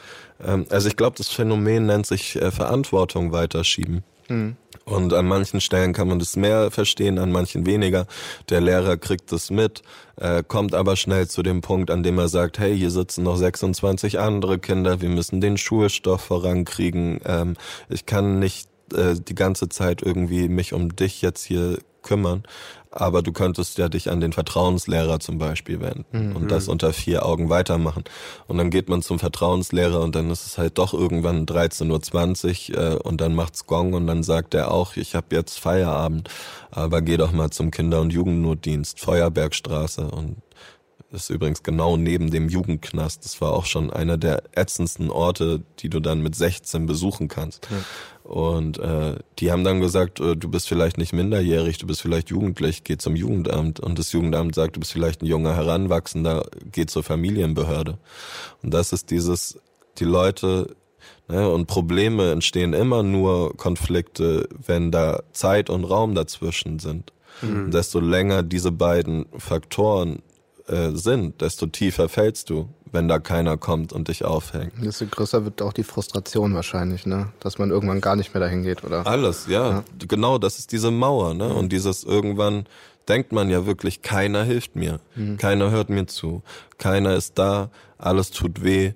S3: ähm, also ich glaube, das Phänomen nennt sich äh, Verantwortung weiterschieben. Mhm. Und an manchen Stellen kann man das mehr verstehen, an manchen weniger. Der Lehrer kriegt das mit, äh, kommt aber schnell zu dem Punkt, an dem er sagt, hey, hier sitzen noch 26 andere Kinder, wir müssen den Schulstoff vorankriegen. Ähm, ich kann nicht äh, die ganze Zeit irgendwie mich um dich jetzt hier kümmern aber du könntest ja dich an den Vertrauenslehrer zum Beispiel wenden mhm. und das unter vier Augen weitermachen. Und dann geht man zum Vertrauenslehrer und dann ist es halt doch irgendwann 13.20 Uhr äh, und dann macht's Gong und dann sagt er auch, ich habe jetzt Feierabend, aber geh doch mal zum Kinder- und Jugendnotdienst, Feuerbergstraße und ist übrigens genau neben dem Jugendknast. Das war auch schon einer der ätzendsten Orte, die du dann mit 16 besuchen kannst. Ja. Und äh, die haben dann gesagt, äh, du bist vielleicht nicht minderjährig, du bist vielleicht jugendlich, geh zum Jugendamt. Und das Jugendamt sagt, du bist vielleicht ein junger Heranwachsender, geh zur Familienbehörde. Und das ist dieses, die Leute ne, und Probleme entstehen immer nur Konflikte, wenn da Zeit und Raum dazwischen sind. Mhm. Und desto länger diese beiden Faktoren äh, sind, desto tiefer fällst du wenn da keiner kommt und dich aufhängt.
S4: Desto größer wird auch die Frustration wahrscheinlich, ne? Dass man irgendwann gar nicht mehr dahin geht, oder?
S3: Alles, ja. ja. Genau, das ist diese Mauer, ne? Mhm. Und dieses irgendwann denkt man ja wirklich, keiner hilft mir. Mhm. Keiner hört mir zu. Keiner ist da. Alles tut weh.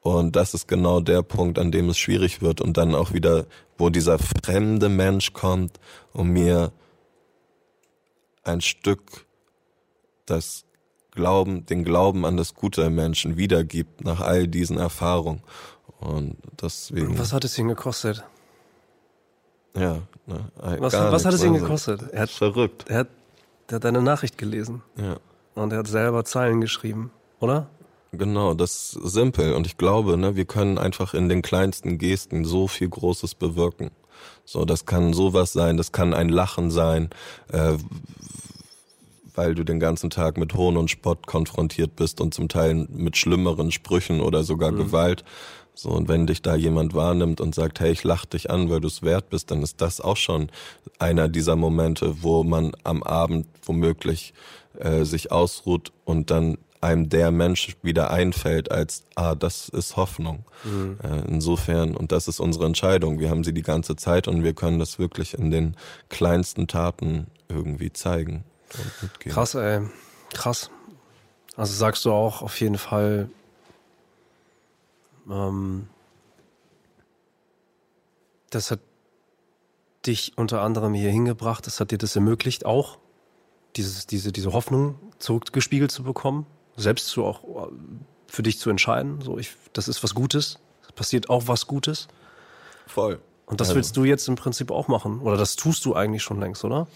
S3: Und das ist genau der Punkt, an dem es schwierig wird und dann auch wieder, wo dieser fremde Mensch kommt und mir ein Stück das Glauben, den Glauben an das Gute im Menschen wiedergibt nach all diesen Erfahrungen. Und deswegen.
S1: Was hat es ihn gekostet?
S3: Ja, ne,
S1: was, was hat es ihn gekostet?
S3: Er hat, verrückt.
S1: Er hat, er hat deine Nachricht gelesen.
S3: Ja.
S1: Und er hat selber Zeilen geschrieben, oder?
S3: Genau, das ist simpel. Und ich glaube, ne, wir können einfach in den kleinsten Gesten so viel Großes bewirken. So, das kann sowas sein, das kann ein Lachen sein, äh, weil du den ganzen Tag mit Hohn und Spott konfrontiert bist und zum Teil mit schlimmeren Sprüchen oder sogar mhm. Gewalt. So, und wenn dich da jemand wahrnimmt und sagt, hey, ich lach dich an, weil du es wert bist, dann ist das auch schon einer dieser Momente, wo man am Abend womöglich äh, sich ausruht und dann einem der Mensch wieder einfällt als, ah, das ist Hoffnung. Mhm. Äh, insofern, und das ist unsere Entscheidung. Wir haben sie die ganze Zeit und wir können das wirklich in den kleinsten Taten irgendwie zeigen.
S1: Krass, ey. Krass. Also sagst du auch auf jeden Fall, ähm, das hat dich unter anderem hier hingebracht, das hat dir das ermöglicht, auch dieses, diese, diese Hoffnung zurückgespiegelt zu bekommen, selbst zu auch äh, für dich zu entscheiden. So, ich, das ist was Gutes, es passiert auch was Gutes.
S3: Voll.
S1: Und das also. willst du jetzt im Prinzip auch machen. Oder das tust du eigentlich schon längst, oder?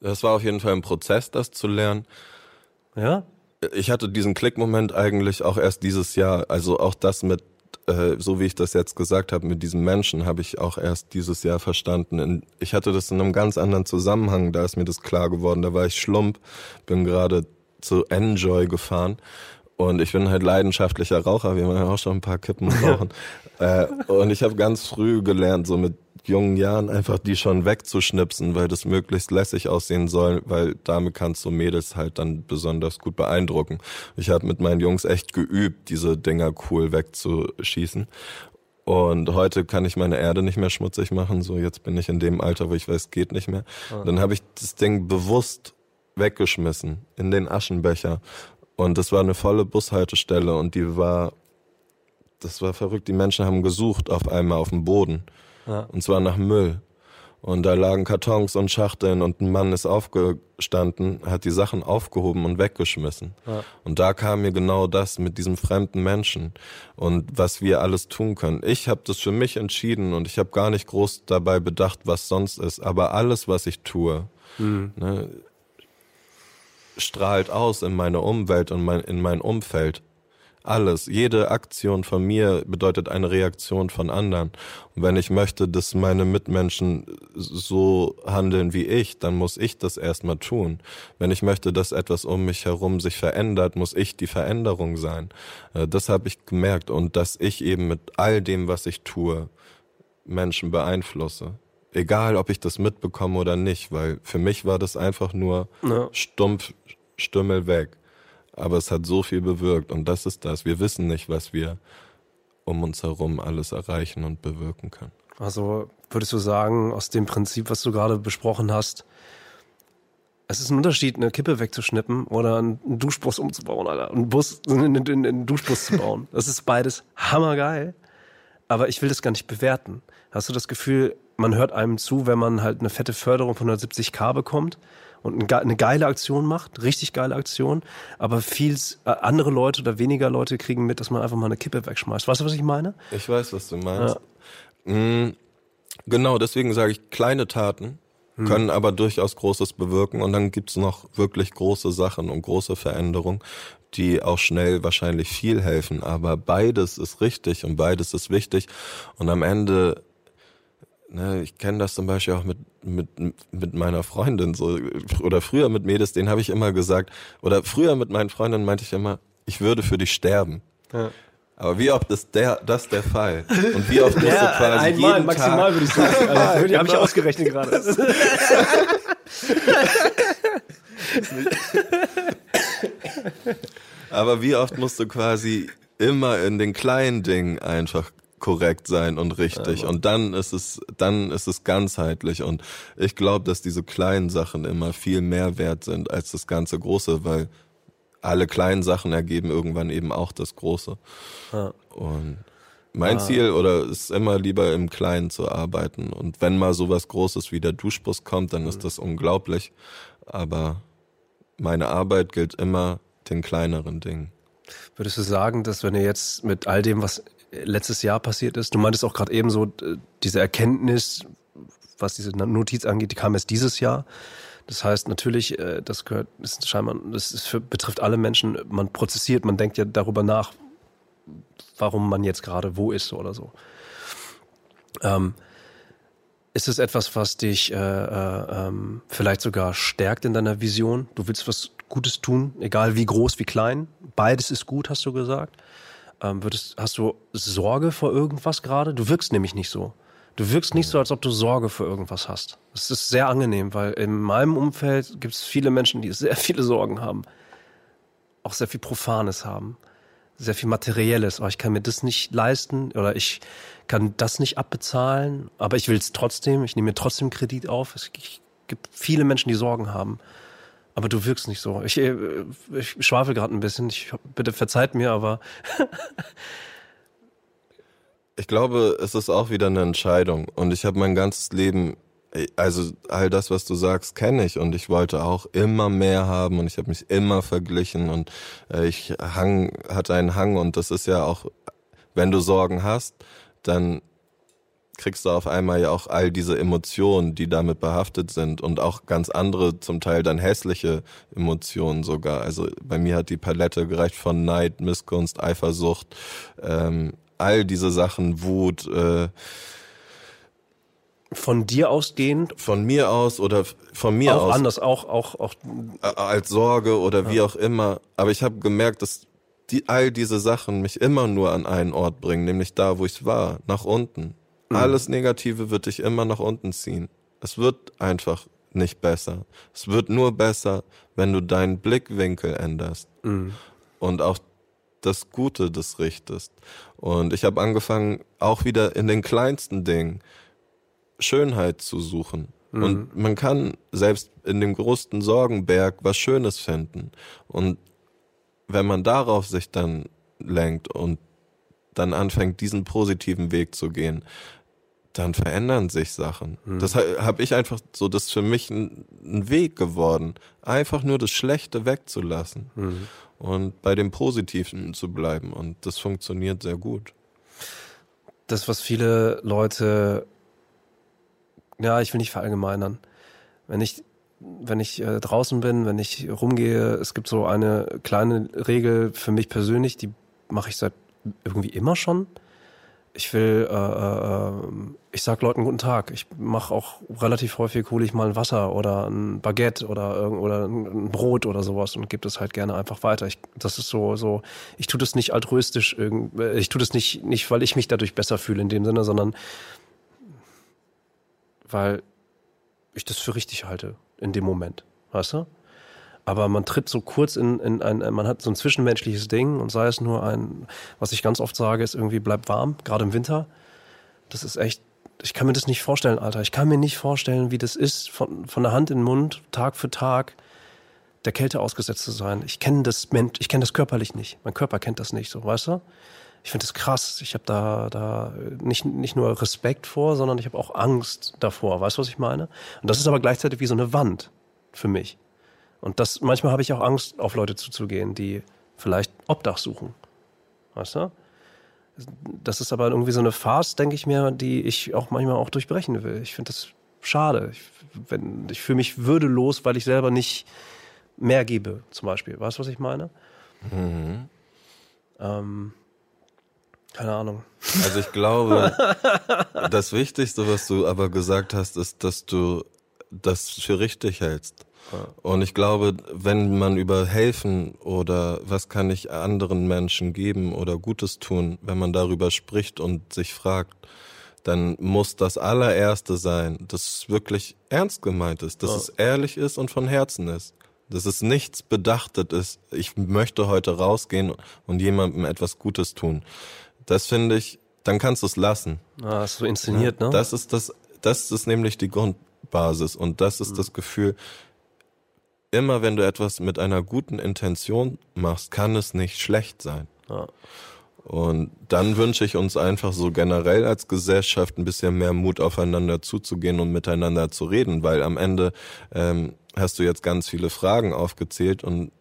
S3: Das war auf jeden Fall ein Prozess, das zu lernen.
S1: Ja?
S3: ich hatte diesen Klickmoment eigentlich auch erst dieses Jahr. Also auch das mit, äh, so wie ich das jetzt gesagt habe, mit diesem Menschen habe ich auch erst dieses Jahr verstanden. Ich hatte das in einem ganz anderen Zusammenhang, da ist mir das klar geworden. Da war ich Schlump, bin gerade zu Enjoy gefahren und ich bin halt leidenschaftlicher Raucher, wie man ja auch schon ein paar Kippen rauchen. äh, und ich habe ganz früh gelernt, so mit jungen Jahren einfach die schon wegzuschnipsen, weil das möglichst lässig aussehen soll, weil damit kannst du Mädels halt dann besonders gut beeindrucken. Ich habe mit meinen Jungs echt geübt, diese Dinger cool wegzuschießen. Und heute kann ich meine Erde nicht mehr schmutzig machen. So, jetzt bin ich in dem Alter, wo ich weiß, geht nicht mehr. Ah. Dann habe ich das Ding bewusst weggeschmissen in den Aschenbecher. Und das war eine volle Bushaltestelle und die war, das war verrückt. Die Menschen haben gesucht auf einmal auf dem Boden. Ja. Und zwar nach Müll. Und da lagen Kartons und Schachteln und ein Mann ist aufgestanden, hat die Sachen aufgehoben und weggeschmissen. Ja. Und da kam mir genau das mit diesem fremden Menschen und was wir alles tun können. Ich habe das für mich entschieden und ich habe gar nicht groß dabei bedacht, was sonst ist. Aber alles, was ich tue, mhm. ne, strahlt aus in meine Umwelt und mein, in mein Umfeld. Alles, jede Aktion von mir bedeutet eine Reaktion von anderen. Und wenn ich möchte, dass meine Mitmenschen so handeln wie ich, dann muss ich das erstmal tun. Wenn ich möchte, dass etwas um mich herum sich verändert, muss ich die Veränderung sein. Äh, das habe ich gemerkt und dass ich eben mit all dem, was ich tue, Menschen beeinflusse. Egal, ob ich das mitbekomme oder nicht, weil für mich war das einfach nur ja. stumpf, Stümmel weg aber es hat so viel bewirkt und das ist das. Wir wissen nicht, was wir um uns herum alles erreichen und bewirken können.
S1: Also würdest du sagen, aus dem Prinzip, was du gerade besprochen hast, es ist ein Unterschied, eine Kippe wegzuschnippen oder einen Duschbus umzubauen, Alter. Einen Bus, einen, einen, einen Duschbus zu bauen. Das ist beides hammergeil. Aber ich will das gar nicht bewerten. Hast du das Gefühl, man hört einem zu, wenn man halt eine fette Förderung von 170k bekommt? Und eine geile Aktion macht, richtig geile Aktion, aber viel äh, andere Leute oder weniger Leute kriegen mit, dass man einfach mal eine Kippe wegschmeißt. Weißt du, was ich meine?
S3: Ich weiß, was du meinst. Ja. Mhm. Genau, deswegen sage ich, kleine Taten hm. können aber durchaus Großes bewirken und dann gibt's noch wirklich große Sachen und große Veränderungen, die auch schnell wahrscheinlich viel helfen. Aber beides ist richtig und beides ist wichtig und am Ende Ne, ich kenne das zum Beispiel auch mit, mit, mit meiner Freundin so oder früher mit Mädels, den habe ich immer gesagt, oder früher mit meinen Freundinnen meinte ich immer, ich würde für dich sterben. Ja. Aber wie oft ist der, das der Fall? Und wie oft musst ja, du quasi einmal, jeden maximal Tag... würde ich sagen.
S1: Also, ja, habe ich ausgerechnet gerade.
S3: Aber wie oft musst du quasi immer in den kleinen Dingen einfach korrekt sein und richtig. Ja, und dann ist es, dann ist es ganzheitlich. Und ich glaube, dass diese kleinen Sachen immer viel mehr wert sind als das ganze Große, weil alle kleinen Sachen ergeben irgendwann eben auch das Große. Ja. Und mein ah. Ziel oder ist immer lieber im Kleinen zu arbeiten. Und wenn mal sowas Großes wie der Duschbus kommt, dann ist mhm. das unglaublich. Aber meine Arbeit gilt immer den kleineren Dingen.
S1: Würdest du sagen, dass wenn ihr jetzt mit all dem, was letztes Jahr passiert ist. Du meintest auch gerade eben so, diese Erkenntnis, was diese Notiz angeht, die kam erst dieses Jahr. Das heißt natürlich, äh, das gehört, ist scheinbar, das ist für, betrifft alle Menschen. Man prozessiert, man denkt ja darüber nach, warum man jetzt gerade wo ist oder so. Ähm, ist es etwas, was dich äh, äh, ähm, vielleicht sogar stärkt in deiner Vision? Du willst was Gutes tun, egal wie groß, wie klein. Beides ist gut, hast du gesagt. Ähm, würdest, hast du Sorge vor irgendwas gerade? Du wirkst nämlich nicht so. Du wirkst nicht so, als ob du Sorge für irgendwas hast. Das ist sehr angenehm, weil in meinem Umfeld gibt es viele Menschen, die sehr viele Sorgen haben. Auch sehr viel Profanes haben. Sehr viel Materielles. Aber ich kann mir das nicht leisten oder ich kann das nicht abbezahlen. Aber ich will es trotzdem. Ich nehme mir trotzdem Kredit auf. Es gibt viele Menschen, die Sorgen haben. Aber du wirkst nicht so. Ich, äh, ich schwafel gerade ein bisschen. Ich, bitte verzeiht mir, aber
S3: Ich glaube, es ist auch wieder eine Entscheidung. Und ich habe mein ganzes Leben, also all das, was du sagst, kenne ich. Und ich wollte auch immer mehr haben und ich habe mich immer verglichen und äh, ich hang, hatte einen Hang und das ist ja auch, wenn du Sorgen hast, dann kriegst du auf einmal ja auch all diese Emotionen, die damit behaftet sind und auch ganz andere, zum Teil dann hässliche Emotionen sogar. Also bei mir hat die Palette gereicht von Neid, Missgunst, Eifersucht, ähm, all diese Sachen, Wut, äh,
S1: von dir ausgehend?
S3: Von mir aus oder von mir
S1: auch
S3: aus.
S1: anders, auch, auch, auch.
S3: Als Sorge oder ja. wie auch immer. Aber ich habe gemerkt, dass die, all diese Sachen mich immer nur an einen Ort bringen, nämlich da, wo ich war, nach unten. Mhm. Alles Negative wird dich immer nach unten ziehen. Es wird einfach nicht besser. Es wird nur besser, wenn du deinen Blickwinkel änderst. Mhm. Und auch das Gute des richtest. Und ich habe angefangen, auch wieder in den kleinsten Dingen Schönheit zu suchen. Mhm. Und man kann selbst in dem größten Sorgenberg was Schönes finden. Und wenn man darauf sich dann lenkt und dann anfängt, diesen positiven Weg zu gehen, dann verändern sich Sachen. Mhm. Das habe ich einfach so, das ist für mich ein, ein, Weg geworden, einfach nur das Schlechte wegzulassen. Mhm und bei dem Positiven zu bleiben. Und das funktioniert sehr gut.
S1: Das, was viele Leute, ja, ich will nicht verallgemeinern. Wenn ich, wenn ich äh, draußen bin, wenn ich rumgehe, es gibt so eine kleine Regel für mich persönlich, die mache ich seit irgendwie immer schon ich will, äh, äh, ich sag Leuten guten Tag. Ich mache auch relativ häufig, hole ich mal ein Wasser oder ein Baguette oder, oder ein Brot oder sowas und gebe das halt gerne einfach weiter. Ich, das ist so, so, ich tue das nicht altruistisch, äh, ich tue das nicht, nicht, weil ich mich dadurch besser fühle in dem Sinne, sondern weil ich das für richtig halte in dem Moment. Weißt du? Aber man tritt so kurz in, in ein, man hat so ein zwischenmenschliches Ding und sei es nur ein, was ich ganz oft sage, ist irgendwie bleib warm, gerade im Winter. Das ist echt, ich kann mir das nicht vorstellen, Alter. Ich kann mir nicht vorstellen, wie das ist, von, von der Hand in den Mund, Tag für Tag, der Kälte ausgesetzt zu sein. Ich kenne das ich kenne das körperlich nicht. Mein Körper kennt das nicht, so, weißt du? Ich finde das krass. Ich habe da, da nicht, nicht nur Respekt vor, sondern ich habe auch Angst davor. Weißt du, was ich meine? Und das ist aber gleichzeitig wie so eine Wand für mich. Und das, manchmal habe ich auch Angst, auf Leute zuzugehen, die vielleicht Obdach suchen. Weißt du? Das ist aber irgendwie so eine Farce, denke ich mir, die ich auch manchmal auch durchbrechen will. Ich finde das schade. Ich, wenn, ich fühle mich würdelos, weil ich selber nicht mehr gebe, zum Beispiel. Weißt du, was ich meine? Mhm. Ähm, keine Ahnung.
S3: Also ich glaube, das Wichtigste, was du aber gesagt hast, ist, dass du das für richtig hältst. Und ich glaube, wenn man über helfen oder was kann ich anderen Menschen geben oder Gutes tun, wenn man darüber spricht und sich fragt, dann muss das allererste sein, dass es wirklich ernst gemeint ist, dass ja. es ehrlich ist und von Herzen ist. Dass es nichts bedachtet ist. Ich möchte heute rausgehen und jemandem etwas Gutes tun. Das finde ich, dann kannst du es lassen.
S1: Ah, ist so inszeniert, ne?
S3: Das ist das, das ist nämlich die Grundbasis und das ist mhm. das Gefühl, immer wenn du etwas mit einer guten Intention machst, kann es nicht schlecht sein. Ja. Und dann wünsche ich uns einfach so generell als Gesellschaft ein bisschen mehr Mut aufeinander zuzugehen und miteinander zu reden, weil am Ende ähm, hast du jetzt ganz viele Fragen aufgezählt und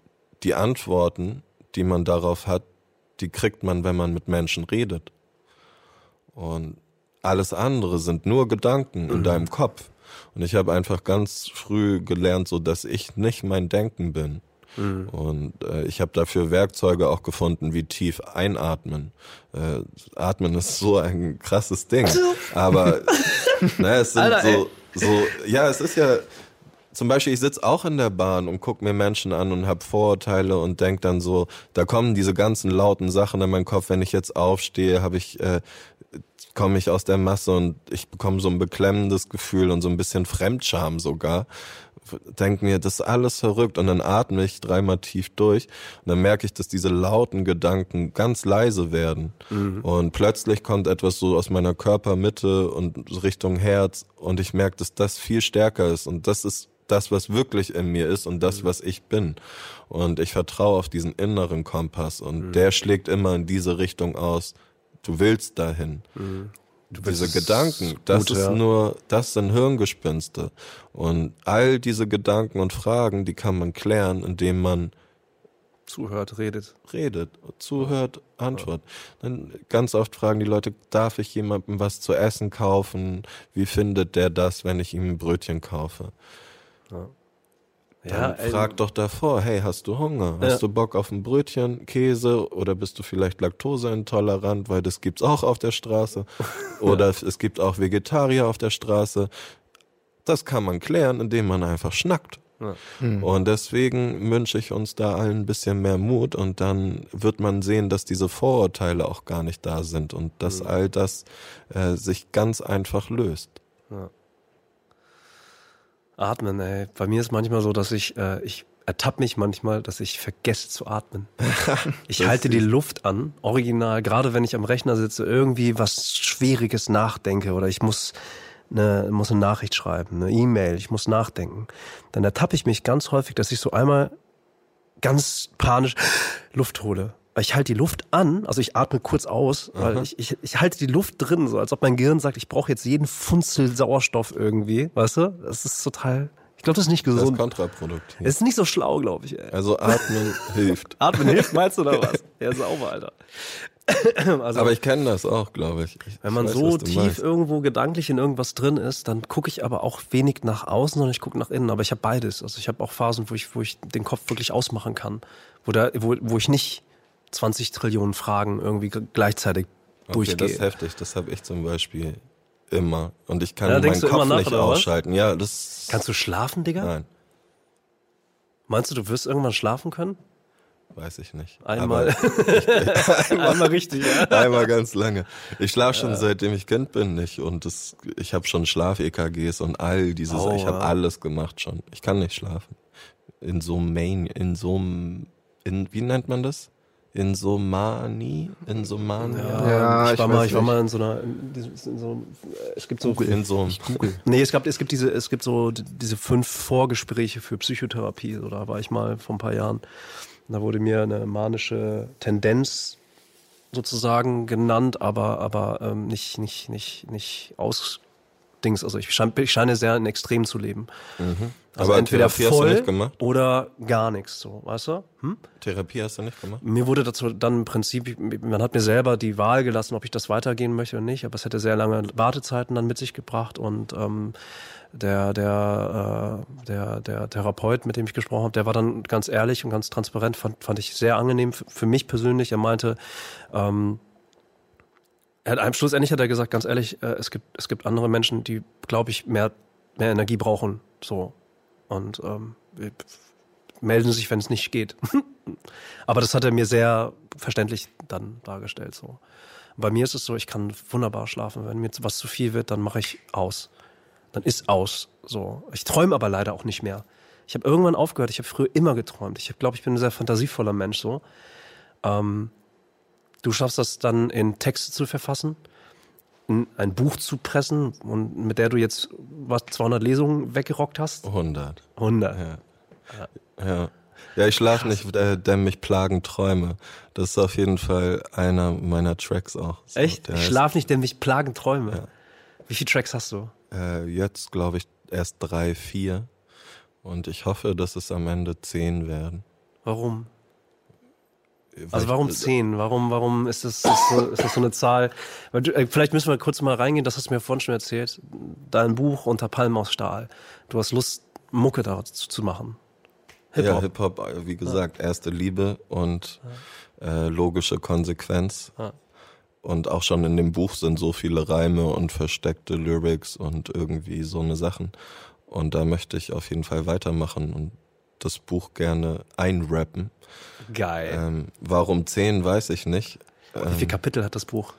S3: die Antworten, die man darauf hat, die kriegt man, wenn man mit Menschen redet. Und alles andere sind nur Gedanken in mhm. deinem Kopf. Und ich habe einfach ganz früh gelernt, so dass ich nicht mein Denken bin. Mhm. Und äh, ich habe dafür Werkzeuge auch gefunden, wie tief einatmen. Äh, Atmen ist so ein krasses Ding. Aber ne, es sind Alter, so, so, ja, es ist ja zum Beispiel, ich sitze auch in der Bahn und gucke mir Menschen an und habe Vorurteile und denk dann so, da kommen diese ganzen lauten Sachen in meinen Kopf, wenn ich jetzt aufstehe, habe ich äh, komme ich aus der Masse und ich bekomme so ein beklemmendes Gefühl und so ein bisschen Fremdscham sogar. Denk mir, das ist alles verrückt und dann atme ich dreimal tief durch und dann merke ich, dass diese lauten Gedanken ganz leise werden mhm. und plötzlich kommt etwas so aus meiner Körpermitte und Richtung Herz und ich merke, dass das viel stärker ist und das ist das, was wirklich in mir ist und das, mhm. was ich bin. Und ich vertraue auf diesen inneren Kompass und mhm. der schlägt immer in diese Richtung aus, Du willst dahin. Mhm. Du Diese Gedanken, das gut, ist ja. nur, das sind Hirngespinste. Und all diese Gedanken und Fragen, die kann man klären, indem man
S1: zuhört, redet.
S3: Redet, zuhört, antwortet. Ja. Dann ganz oft fragen die Leute, darf ich jemandem was zu essen kaufen? Wie findet der das, wenn ich ihm ein Brötchen kaufe? Ja. Dann ja, frag doch davor, hey, hast du Hunger? Hast ja. du Bock auf ein Brötchen, Käse oder bist du vielleicht laktoseintolerant, weil das gibt's auch auf der Straße oder ja. es gibt auch Vegetarier auf der Straße. Das kann man klären, indem man einfach schnackt. Ja. Hm. Und deswegen wünsche ich uns da allen ein bisschen mehr Mut und dann wird man sehen, dass diese Vorurteile auch gar nicht da sind und dass hm. all das äh, sich ganz einfach löst. Ja.
S1: Atmen, ey. Bei mir ist manchmal so, dass ich, äh, ich ertappe mich manchmal, dass ich vergesse zu atmen. ich halte die Luft an, original, gerade wenn ich am Rechner sitze, irgendwie was Schwieriges nachdenke oder ich muss eine, muss eine Nachricht schreiben, eine E-Mail, ich muss nachdenken. Dann ertappe ich mich ganz häufig, dass ich so einmal ganz panisch Luft hole ich halte die Luft an, also ich atme kurz aus, weil ich, ich, ich halte die Luft drin, so als ob mein Gehirn sagt, ich brauche jetzt jeden Funzel Sauerstoff irgendwie, weißt du? Das ist total, ich glaube, das ist nicht gesund. Das ist
S3: kontraproduktiv.
S1: Es ist nicht so schlau, glaube ich. Ey.
S3: Also atmen hilft.
S1: Atmen hilft, meinst du oder was? Ja, sauber, Alter.
S3: also, aber ich kenne das auch, glaube ich. ich.
S1: Wenn man
S3: weiß,
S1: so tief meinst. irgendwo gedanklich in irgendwas drin ist, dann gucke ich aber auch wenig nach außen, sondern ich gucke nach innen. Aber ich habe beides. Also ich habe auch Phasen, wo ich, wo ich den Kopf wirklich ausmachen kann, wo da, wo, wo ich nicht 20 Trillionen Fragen irgendwie gleichzeitig okay, durchgehe.
S3: Das ist heftig, das habe ich zum Beispiel immer. Und ich kann ja, meinen Kopf nach, nicht ausschalten. Ja, das
S1: Kannst du schlafen, Digga?
S3: Nein.
S1: Meinst du, du wirst irgendwann schlafen können?
S3: Weiß ich nicht.
S1: Einmal. ich, einmal richtig, ja.
S3: Einmal ganz lange. Ich schlafe schon ja. seitdem ich Kind bin nicht und das, ich habe schon Schlaf-EKGs und all dieses, oh, ich habe alles gemacht schon. Ich kann nicht schlafen. In so einem Main, in so einem, in, wie nennt man das? Insomani, Insomania.
S1: Ja, ja ich, ich, war mal, ich war mal in so einer, in, in so, es gibt so,
S3: Google, in so,
S1: Google. Nee, es gab, es gibt diese, es gibt so diese fünf Vorgespräche für Psychotherapie. So, da war ich mal vor ein paar Jahren. Da wurde mir eine manische Tendenz sozusagen genannt, aber, aber ähm, nicht, nicht, nicht, nicht aus, Dings. Also ich scheine, ich scheine sehr in Extrem zu leben.
S3: Mhm. Also Aber entweder voll
S1: oder gar nichts, so, weißt du? Hm?
S3: Therapie hast du nicht gemacht?
S1: Mir wurde dazu dann im Prinzip, man hat mir selber die Wahl gelassen, ob ich das weitergehen möchte oder nicht, aber es hätte sehr lange Wartezeiten dann mit sich gebracht und ähm, der, der, äh, der, der Therapeut, mit dem ich gesprochen habe, der war dann ganz ehrlich und ganz transparent, fand, fand ich sehr angenehm für mich persönlich. Er meinte, ähm, er hat, schlussendlich hat er gesagt, ganz ehrlich, äh, es gibt es gibt andere Menschen, die, glaube ich, mehr mehr Energie brauchen, so und ähm, melden sich, wenn es nicht geht. Aber das hat er mir sehr verständlich dann dargestellt. So. Bei mir ist es so, ich kann wunderbar schlafen. Wenn mir was zu viel wird, dann mache ich aus. Dann ist aus. So. Ich träume aber leider auch nicht mehr. Ich habe irgendwann aufgehört. Ich habe früher immer geträumt. Ich glaube, ich bin ein sehr fantasievoller Mensch. So. Ähm, Du schaffst das dann in Texte zu verfassen, ein Buch zu pressen und mit der du jetzt was 200 Lesungen weggerockt hast?
S3: 100.
S1: 100.
S3: Ja. Ja, ja. ja ich schlafe nicht, äh, denn mich plagen Träume. Das ist auf jeden Fall einer meiner Tracks auch.
S1: So, Echt? Ich schlafe nicht, denn mich plagen Träume. Ja. Wie viele Tracks hast du?
S3: Äh, jetzt glaube ich erst drei, vier. Und ich hoffe, dass es am Ende zehn werden.
S1: Warum? Also warum zehn? Warum, warum ist das, ist so, ist das so eine Zahl? Du, äh, vielleicht müssen wir kurz mal reingehen, das hast du mir vorhin schon erzählt. Dein Buch unter Palmen aus Stahl. Du hast Lust, Mucke dazu zu machen.
S3: Hip-Hop. Ja, Hip-Hop, äh, wie gesagt, ja. erste Liebe und äh, logische Konsequenz. Ja. Und auch schon in dem Buch sind so viele Reime und versteckte Lyrics und irgendwie so eine Sachen. Und da möchte ich auf jeden Fall weitermachen und das Buch gerne einrappen.
S1: Geil.
S3: Ähm, warum zehn, weiß ich nicht.
S1: Wie viele ähm, Kapitel hat das Buch?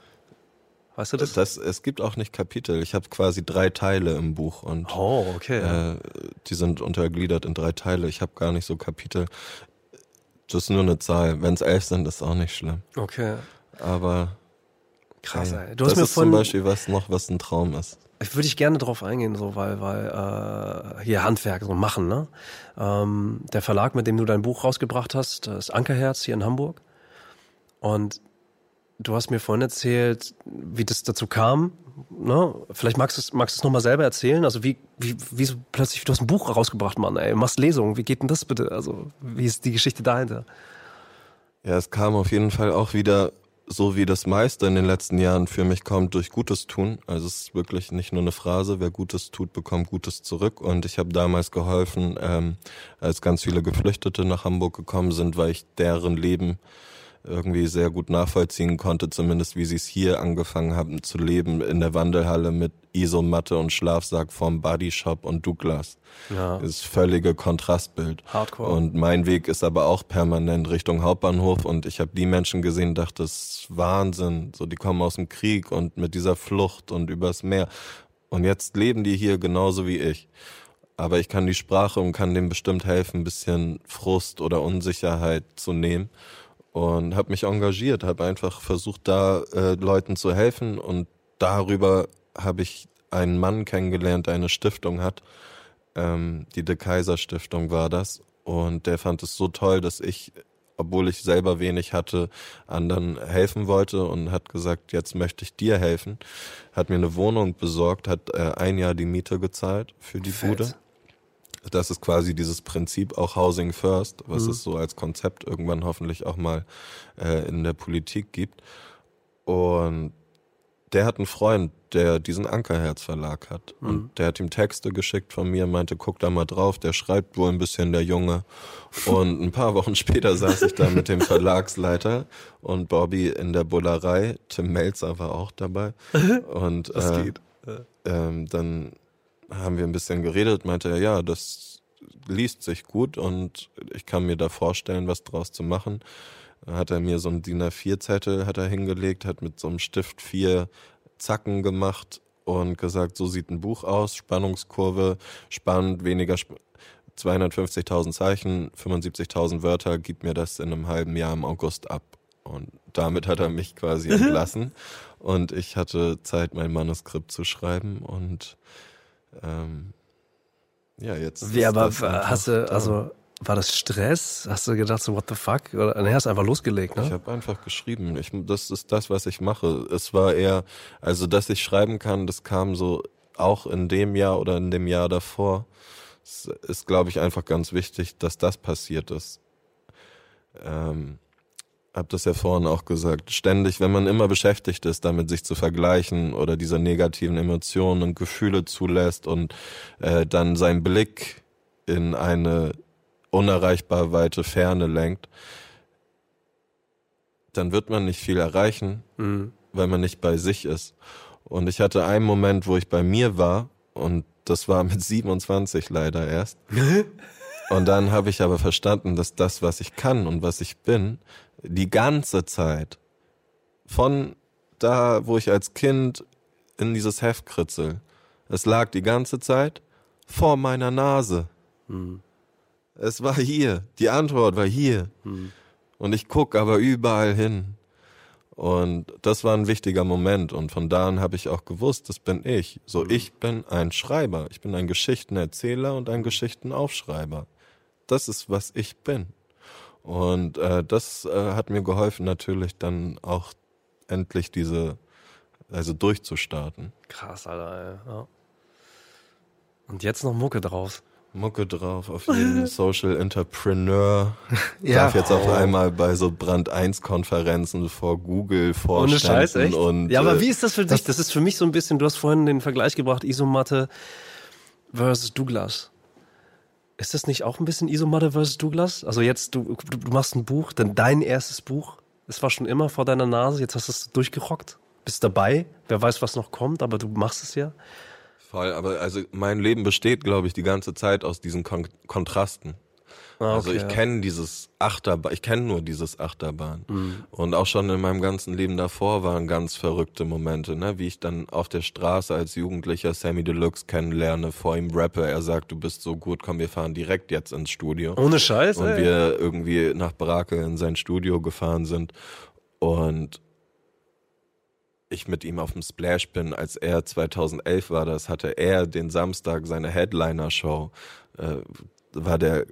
S1: Weißt du das?
S3: das es gibt auch nicht Kapitel. Ich habe quasi drei Teile im Buch und
S1: oh, okay.
S3: Äh, die sind untergliedert in drei Teile. Ich habe gar nicht so Kapitel. Das ist nur eine Zahl. Wenn es elf sind, ist auch nicht schlimm.
S1: Okay.
S3: Aber
S1: krass. Ey.
S3: Du das hast mir ist zum Beispiel was noch, was ein Traum ist.
S1: Würde ich gerne drauf eingehen, so weil weil äh, hier Handwerk so machen. Ne? Ähm, der Verlag, mit dem du dein Buch rausgebracht hast, ist Ankerherz hier in Hamburg. Und du hast mir vorhin erzählt, wie das dazu kam. Ne? Vielleicht magst du es magst nochmal selber erzählen. Also wie, wie, wie so plötzlich, du hast ein Buch rausgebracht, Mann, ey, machst Lesungen. Wie geht denn das bitte? Also, wie ist die Geschichte dahinter?
S3: Ja, es kam auf jeden Fall auch wieder so wie das meiste in den letzten Jahren für mich kommt, durch Gutes tun. Also es ist wirklich nicht nur eine Phrase, wer Gutes tut, bekommt Gutes zurück. Und ich habe damals geholfen, ähm, als ganz viele Geflüchtete nach Hamburg gekommen sind, weil ich deren Leben irgendwie sehr gut nachvollziehen konnte, zumindest wie sie es hier angefangen haben zu leben, in der Wandelhalle mit Isomatte und Schlafsack vom Body Shop und Douglas. Ja. Das ist völlige Kontrastbild.
S1: Hardcore.
S3: Und mein Weg ist aber auch permanent Richtung Hauptbahnhof und ich habe die Menschen gesehen, dachte, das ist Wahnsinn. So, die kommen aus dem Krieg und mit dieser Flucht und übers Meer. Und jetzt leben die hier genauso wie ich. Aber ich kann die Sprache und kann dem bestimmt helfen, ein bisschen Frust oder Unsicherheit zu nehmen und habe mich engagiert, habe einfach versucht, da äh, Leuten zu helfen und darüber habe ich einen Mann kennengelernt, der eine Stiftung hat. Ähm, die De Kaiser Stiftung war das und der fand es so toll, dass ich, obwohl ich selber wenig hatte, anderen helfen wollte und hat gesagt, jetzt möchte ich dir helfen. Hat mir eine Wohnung besorgt, hat äh, ein Jahr die Miete gezahlt für die Fett. Bude das ist quasi dieses Prinzip auch Housing First, was mhm. es so als Konzept irgendwann hoffentlich auch mal äh, in der Politik gibt. Und der hat einen Freund, der diesen Ankerherz Verlag hat. Mhm. Und der hat ihm Texte geschickt von mir, meinte, guck da mal drauf, der schreibt wohl ein bisschen, der Junge. Und ein paar Wochen später saß ich da mit dem Verlagsleiter und Bobby in der Bullerei. Tim Melzer war auch dabei. Und
S1: das äh, geht.
S3: Ähm, dann haben wir ein bisschen geredet, meinte er, ja, das liest sich gut und ich kann mir da vorstellen, was draus zu machen. Hat er mir so einen DIN A4-Zettel hat er hingelegt, hat mit so einem Stift vier Zacken gemacht und gesagt, so sieht ein Buch aus, Spannungskurve, spannend, weniger, sp 250.000 Zeichen, 75.000 Wörter, gib mir das in einem halben Jahr im August ab. Und damit hat er mich quasi entlassen. und ich hatte Zeit, mein Manuskript zu schreiben und ähm, ja, jetzt.
S1: Wie, aber hast du, also, war das Stress? Hast du gedacht so, what the fuck? Oder nee, hast einfach losgelegt, ne?
S3: Ich habe einfach geschrieben. Ich, das ist das, was ich mache. Es war eher, also dass ich schreiben kann, das kam so auch in dem Jahr oder in dem Jahr davor. Es ist, glaube ich, einfach ganz wichtig, dass das passiert ist. Ähm, habe das ja vorhin auch gesagt, ständig, wenn man immer beschäftigt ist, damit sich zu vergleichen oder diese negativen Emotionen und Gefühle zulässt und äh, dann seinen Blick in eine unerreichbar weite Ferne lenkt, dann wird man nicht viel erreichen, mhm. weil man nicht bei sich ist. Und ich hatte einen Moment, wo ich bei mir war und das war mit 27 leider erst. und dann habe ich aber verstanden, dass das, was ich kann und was ich bin, die ganze Zeit. Von da, wo ich als Kind in dieses Heft kritzel. Es lag die ganze Zeit vor meiner Nase. Hm. Es war hier. Die Antwort war hier. Hm. Und ich guck aber überall hin. Und das war ein wichtiger Moment. Und von da an habe ich auch gewusst, das bin ich. So, hm. ich bin ein Schreiber. Ich bin ein Geschichtenerzähler und ein Geschichtenaufschreiber. Das ist, was ich bin. Und äh, das äh, hat mir geholfen, natürlich dann auch endlich diese, also durchzustarten.
S1: Krass, Alter, ey. Ja. Und jetzt noch Mucke draus.
S3: Mucke drauf, auf jeden Social Entrepreneur.
S4: Ja.
S3: Darf jetzt auf einmal bei so Brand 1 Konferenzen vor Google
S1: Ohne Scheiß,
S3: vorstellen
S1: echt?
S3: und
S1: ja, aber
S3: äh,
S1: wie ist das für dich? Das ist für mich so ein bisschen, du hast vorhin den Vergleich gebracht, Isomatte versus Douglas. Ist das nicht auch ein bisschen Isomatte versus Douglas? Also jetzt, du, du, machst ein Buch, dann dein erstes Buch. Es war schon immer vor deiner Nase, jetzt hast du es durchgerockt, bist dabei, wer weiß, was noch kommt, aber du machst es ja.
S3: voll, aber also mein Leben besteht, glaube ich, die ganze Zeit aus diesen Kon Kontrasten.
S1: Ah,
S3: Also
S1: okay,
S3: ich kenne dieses Achterbahn, ich kenne nur dieses Achterbahn.
S1: Mhm.
S3: Und auch schon in meinem ganzen Leben davor waren ganz verrückte Momente, ne? wie ich dann auf der Straße als Jugendlicher Sammy Deluxe kennenlerne, vor ihm rappe, er sagt, du bist so gut, komm, wir fahren direkt jetzt ins Studio.
S1: Ohne Scheiß,
S3: und
S1: ey.
S3: wir irgendwie nach Brake in sein Studio gefahren sind und ich mit ihm auf dem Splash bin, als er 2011 war, das hatte er den Samstag seine Headliner-Show, äh, war der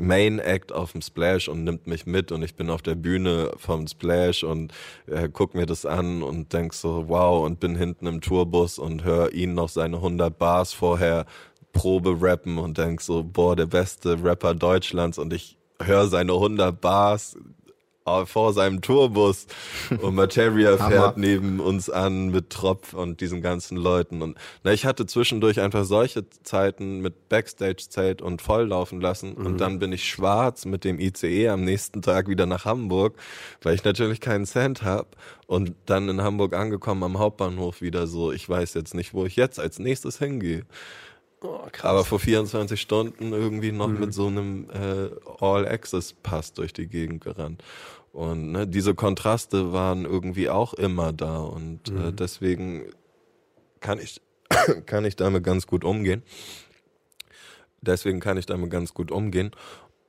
S3: Main Act auf dem Splash und nimmt mich mit und ich bin auf der Bühne vom Splash und äh, guck mir das an und denk so, wow, und bin hinten im Tourbus und höre ihn noch seine 100 Bars vorher Probe rappen und denk so, boah, der beste Rapper Deutschlands und ich höre seine 100 Bars vor seinem Tourbus und Materia fährt neben uns an mit Tropf und diesen ganzen Leuten. Und na, ich hatte zwischendurch einfach solche Zeiten mit Backstage-Zelt und volllaufen lassen.
S1: Mhm.
S3: und dann bin ich schwarz mit dem ICE am nächsten Tag wieder nach Hamburg, weil ich natürlich keinen Cent hab. Und dann in Hamburg angekommen am Hauptbahnhof wieder so, ich weiß jetzt nicht, wo ich jetzt als nächstes hingehe.
S1: Oh.
S3: Aber vor 24 Stunden irgendwie noch
S1: Mhm.
S3: mit so einem äh, All-Access-Pass durch die Gegend gerannt. Und ne, diese Kontraste waren irgendwie auch immer da und
S1: Mhm.
S3: äh, deswegen kann ich, kann ich damit ganz gut umgehen. Deswegen kann ich damit ganz gut umgehen.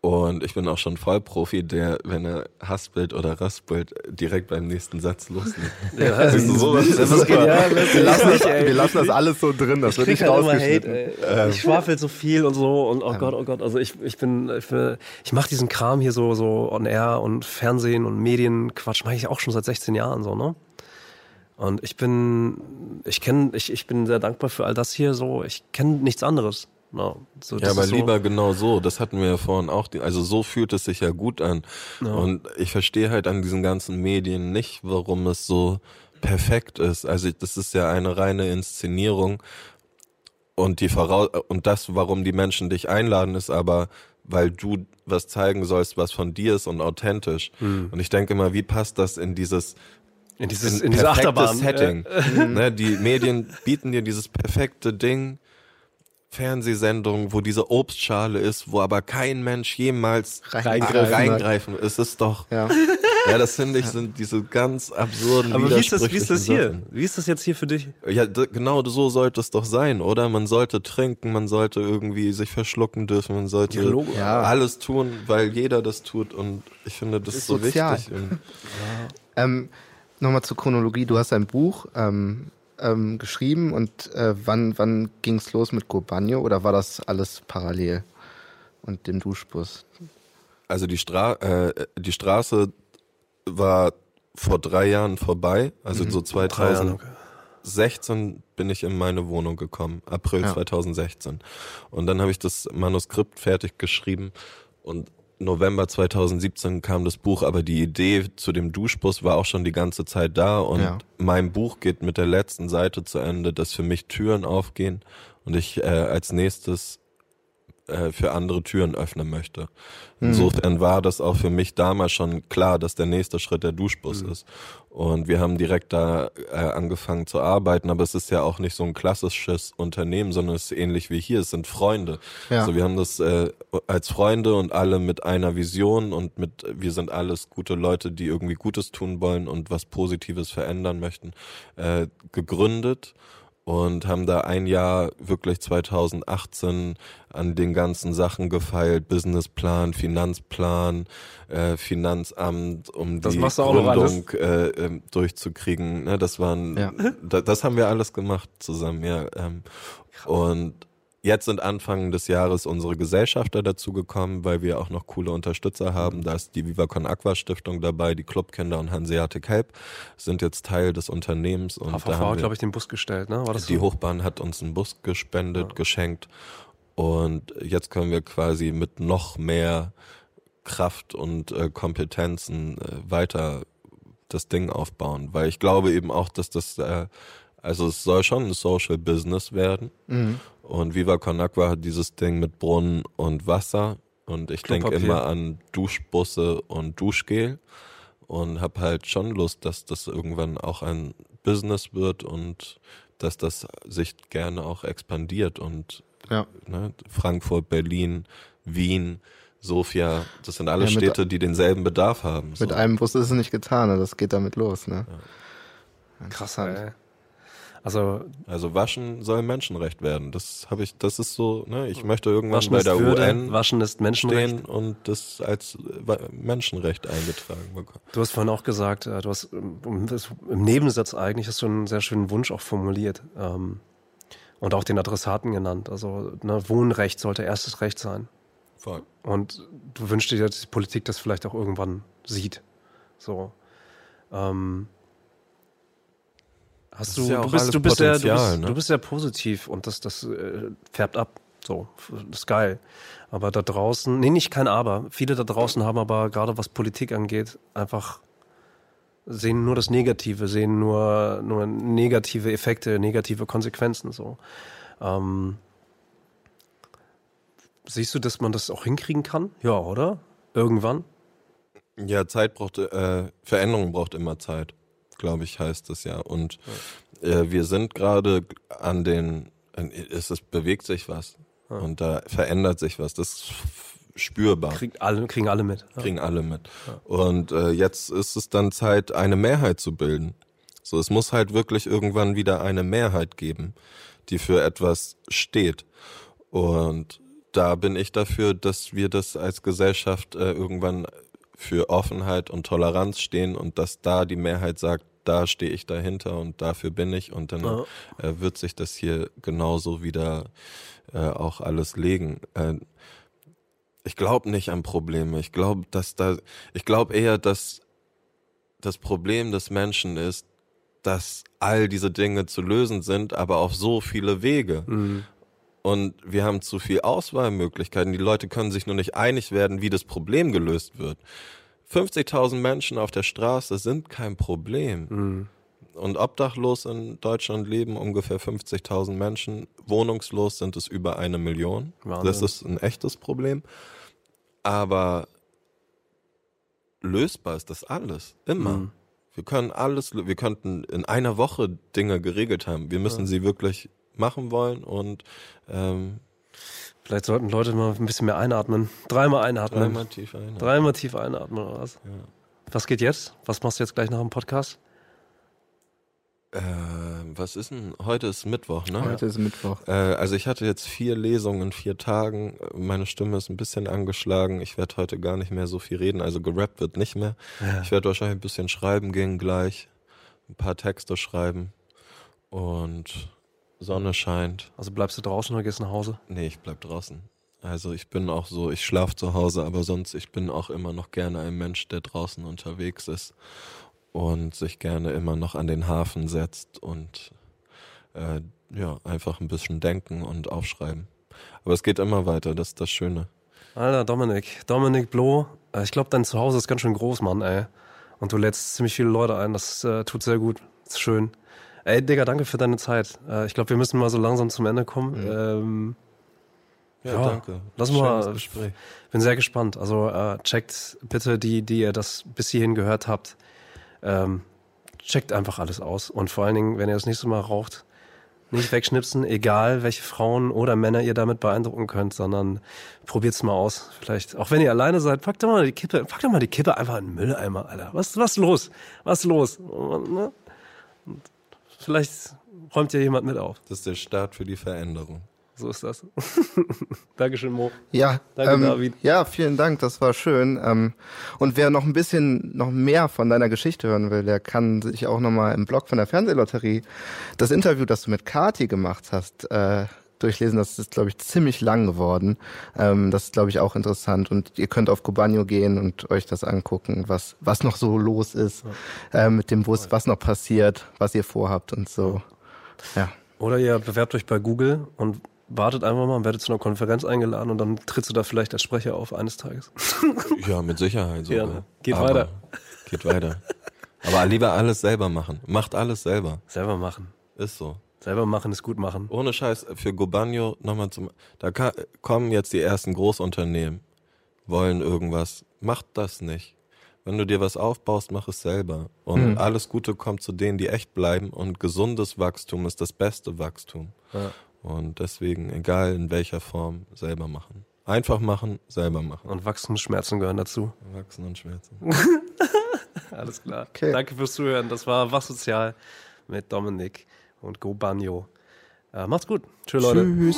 S3: Und ich bin auch schon Vollprofi, der, wenn er haspelt oder raspelt, direkt beim nächsten Satz loslegt.
S1: Ja,
S3: Siehst du, sowas ist
S1: das ist
S3: super.
S1: genial.
S4: Wir lassen, das, wir lassen das alles so drin, das
S1: Ich
S4: wird nicht
S1: halt
S4: rausgeschnitten.
S1: Hate, ey. Ich schwafel so viel und so und oh Gott, oh Gott. Also ich, ich bin, ich, bin, ich mache diesen Kram hier so, so on air und Fernsehen und Medienquatsch mache ich auch schon seit 16 Jahren so, ne? Und ich bin, ich kenne, ich, ich bin sehr dankbar für all das hier so. Ich kenne nichts anderes. No, so,
S3: Ja, aber
S1: so,
S3: lieber genau so. Das hatten wir ja vorhin auch. Also so fühlt es sich ja gut an. Und ich verstehe halt an diesen ganzen Medien nicht, warum es so perfekt ist. Also das ist ja eine reine Inszenierung. Und die Voraus und das, warum die Menschen dich einladen, ist aber, weil du was zeigen sollst, was von dir ist und authentisch. Und ich denke immer, wie passt das in dieses
S1: in dieses,
S3: ein
S1: in diese Achterbahn.
S3: Setting. ne, die Medien bieten dir dieses perfekte Ding, Fernsehsendung, wo diese Obstschale ist, wo aber kein Mensch jemals
S4: Reingreifen
S3: reingreifen. Es ist doch,
S4: Ja.
S3: ja, das finde ich, sind diese ganz absurden,
S1: Aber wie ist das, wie ist das hier?
S3: Sachen.
S1: Wie ist das jetzt hier für dich?
S3: Ja, genau so sollte es doch sein, oder? Man sollte trinken, man sollte irgendwie sich verschlucken dürfen, man sollte
S4: Ja.
S3: alles tun, weil jeder das tut und ich finde, das ist,
S4: ist
S3: so
S4: sozial.
S3: wichtig. Und
S4: Ähm, Nochmal zur Chronologie. Du hast ein Buch ähm, ähm, geschrieben und äh, wann, wann ging es los mit Gobagno oder war das alles parallel? Und dem Duschbus?
S3: Also die, Stra äh, die Straße war vor drei Jahren vorbei, also so 2016 bin ich in meine Wohnung gekommen, April
S4: Ja.
S3: 2016. Und dann habe ich das Manuskript fertig geschrieben und November 2017 kam das Buch, aber die Idee zu dem Duschbus war auch schon die ganze Zeit da und
S4: Ja.
S3: mein Buch geht mit der letzten Seite zu Ende, dass für mich Türen aufgehen und ich äh, als nächstes äh, für andere Türen öffnen möchte. Insofern war das auch für mich damals schon klar, dass der nächste Schritt der Duschbus ist. Und wir haben direkt da äh, angefangen zu arbeiten, aber es ist ja auch nicht so ein klassisches Unternehmen, sondern es ist ähnlich wie hier, es sind Freunde.
S4: Ja.
S3: Also wir haben das äh, als Freunde und alle mit einer Vision und mit, wir sind alles gute Leute, die irgendwie Gutes tun wollen und was Positives verändern möchten, äh, gegründet und haben da ein Jahr wirklich 2018 an den ganzen Sachen gefeilt, Businessplan, Finanzplan, äh, Finanzamt, um
S1: Das
S3: die? Gründung äh, ähm, durchzukriegen. Ne, das waren,
S4: Ja.
S3: da, das haben wir alles gemacht zusammen, ja. Ähm, und Jetzt sind Anfang des Jahres unsere Gesellschafter dazugekommen, weil wir auch noch coole Unterstützer haben. Da ist die Vivacon Aqua Stiftung dabei, die Clubkinder und Hanseatic Help sind jetzt Teil des Unternehmens. Und
S1: HVV
S3: da haben
S1: hat, glaube ich, den Bus gestellt, ne? War das
S3: die
S1: so?
S3: Hochbahn hat uns einen Bus gespendet, geschenkt. Und jetzt können wir quasi mit noch mehr Kraft und äh, Kompetenzen äh, weiter das Ding aufbauen. Weil ich glaube eben auch, dass das, äh, also es soll schon ein Social Business werden.
S4: Mhm.
S3: Und Viva Con Agua hat dieses Ding mit Brunnen und Wasser. Und ich denke immer an Duschbusse und Duschgel. Und habe halt schon Lust, dass das irgendwann auch ein Business wird und dass das sich gerne auch expandiert. Und
S4: Ja.
S3: ne, Frankfurt, Berlin, Wien, Sofia, das sind alle
S4: Ja, mit-
S3: Städte, die denselben Bedarf haben.
S4: Mit
S3: so.
S4: einem Bus ist es nicht getan, ne? das geht damit los. Ne?
S1: Krass,
S4: Interessant.
S1: Also
S3: Also waschen soll Menschenrecht werden. Das habe ich, das ist so, ne, ich möchte irgendwann
S1: Waschen
S3: bei der
S1: Würde,
S3: UN
S1: Waschen ist Menschenrecht.
S3: stehen und das als äh, Menschenrecht eingetragen bekommen.
S1: Du hast vorhin auch gesagt, äh, du hast ähm, im Nebensatz eigentlich hast du einen sehr schönen Wunsch auch formuliert ähm, und auch den Adressaten genannt. Also ne, Wohnrecht sollte erstes Recht sein.
S3: Voll.
S1: Und du wünschst dir, dass die Politik das vielleicht auch irgendwann sieht. So. Ähm, hast du,
S3: ja
S1: du bist, du bist sehr, du bist,
S3: ne?
S1: du bist sehr positiv und das, das äh, färbt ab. So, das ist geil. Aber da draußen, nee, nicht kein Aber. Viele da draußen haben aber gerade was Politik angeht, einfach sehen nur das Negative, sehen nur, nur negative Effekte, negative Konsequenzen. So. Ähm, siehst du, dass man das auch hinkriegen kann? Ja, oder? Irgendwann?
S3: Ja, Zeit braucht, äh, Veränderung braucht immer Zeit, glaube ich, heißt es ja. Und äh, wir sind gerade an den, es ist, bewegt sich was und da verändert sich was. Das ist spürbar.
S1: Kriegt alle, kriegen alle mit. Ja.
S3: kriegen alle mit. Und äh, jetzt ist es dann Zeit, eine Mehrheit zu bilden. So, es muss halt wirklich irgendwann wieder eine Mehrheit geben, die für etwas steht. Und da bin ich dafür, dass wir das als Gesellschaft äh, irgendwann für Offenheit und Toleranz stehen und dass da die Mehrheit sagt, da stehe ich dahinter und dafür bin ich und dann
S1: Ja.
S3: äh, wird sich das hier genauso wieder äh, auch alles legen. Äh, ich glaube nicht an Probleme. Ich glaube, dass da, ich glaube eher, dass das Problem des Menschen ist, dass all diese Dinge zu lösen sind, aber auf so viele Wege.
S1: Mhm.
S3: Und wir haben zu viel Auswahlmöglichkeiten. Die Leute können sich nur nicht einig werden, wie das Problem gelöst wird. 50.000 Menschen auf der Straße sind kein Problem.
S1: Mhm.
S3: Und obdachlos in Deutschland leben ungefähr 50.000 Menschen. Wohnungslos sind es über eine Million.
S1: Wahnsinn.
S3: Das ist ein echtes Problem. Aber lösbar ist das alles. Immer.
S1: Mhm.
S3: Wir können alles, wir könnten in einer Woche Dinge geregelt haben. Wir müssen sie wirklich machen wollen und ähm,
S1: Vielleicht sollten Leute mal ein bisschen mehr einatmen. Dreimal einatmen.
S3: dreimal tief ein.
S1: Dreimal tief einatmen oder was? Was geht jetzt? Was machst du jetzt gleich nach dem Podcast?
S3: Äh, was ist denn? Heute ist Mittwoch, ne?
S4: Heute ist Mittwoch.
S3: Äh, also ich hatte jetzt vier Lesungen in vier Tagen. Meine Stimme ist ein bisschen angeschlagen. Ich werde heute gar nicht mehr so viel reden. Also gerappt wird nicht mehr.
S1: Ja.
S3: Ich werde wahrscheinlich ein bisschen schreiben gehen gleich. Ein paar Texte schreiben. Und Sonne scheint.
S1: Also bleibst du draußen oder gehst nach Hause?
S3: Nee, ich bleib draußen. Also ich bin auch so, ich schlaf zu Hause, aber sonst, ich bin auch immer noch gerne ein Mensch, der draußen unterwegs ist und sich gerne immer noch an den Hafen setzt und äh, ja, einfach ein bisschen denken und aufschreiben. Aber es geht immer weiter, das ist das Schöne.
S1: Alter, Dominik. Dominik Bloh. Äh, Ich glaube, dein Zuhause ist ganz schön groß, Mann, ey. Und du lädst ziemlich viele Leute ein. Das äh, tut sehr gut. Das ist schön. Ey, Digga, danke für deine Zeit. Äh, ich glaube, wir müssen mal so langsam zum Ende kommen. Ähm,
S3: Ja,
S1: Ja,
S3: danke.
S1: lass mal-
S3: Gespräch.
S1: bin sehr gespannt. Also äh, checkt bitte die, die ihr das bis hierhin gehört habt. Ähm, checkt einfach alles aus. Und vor allen Dingen, wenn ihr das nächste Mal raucht, nicht wegschnipsen, egal welche Frauen oder Männer ihr damit beeindrucken könnt, sondern probiert's mal aus. Vielleicht, auch wenn ihr alleine seid, packt doch mal die Kippe, packt doch mal die Kippe einfach in den Mülleimer, Alter. Was, was ist los? Was ist los? Und, ne? Und vielleicht räumt ja jemand mit auf.
S3: Das ist der Start für die Veränderung.
S1: So ist das. Dankeschön, Mo.
S4: Ja,
S1: Danke,
S4: ähm,
S1: David.
S4: ja, vielen Dank, das war schön. Ähm, und wer noch ein bisschen noch mehr von deiner Geschichte hören will, der kann sich auch nochmal im Blog von der Fernsehlotterie das Interview, das du mit Kati gemacht hast, äh, durchlesen. Das ist, glaube ich, ziemlich lang geworden. Ähm, das ist, glaube ich, auch interessant. Und ihr könnt auf Kubanio gehen und euch das angucken, was, was noch so los ist äh, mit dem Bus, was noch passiert, was ihr vorhabt und so. Ja.
S1: Oder ihr bewerbt euch bei Google und wartet einfach mal, werdet zu einer Konferenz eingeladen und dann trittst du da vielleicht als Sprecher auf eines Tages.
S3: Ja, mit Sicherheit. Sogar.
S1: Gerne. Geht
S3: Aber
S1: weiter.
S3: Geht weiter. Aber lieber alles selber machen. Macht alles selber.
S1: Selber machen.
S3: Ist so.
S1: Selber machen ist gut machen.
S3: Ohne Scheiß, für Gobanio nochmal zum, da ka- kommen jetzt die ersten Großunternehmen, wollen irgendwas. Macht das nicht. Wenn du dir was aufbaust, mach es selber. Und alles Gute kommt zu denen, die echt bleiben. Und gesundes Wachstum ist das beste Wachstum.
S1: Ja.
S3: Und deswegen, egal in welcher Form, selber machen. Einfach machen, selber machen.
S1: Und Wachstumsschmerzen gehören dazu.
S3: Wachsen und schmerzen.
S1: Alles klar.
S4: Okay.
S1: Danke fürs Zuhören. Das war Wach Sozial mit Dominik und Go Banjo. Äh, macht's gut. Tschüss, Leute.
S4: Tschüss.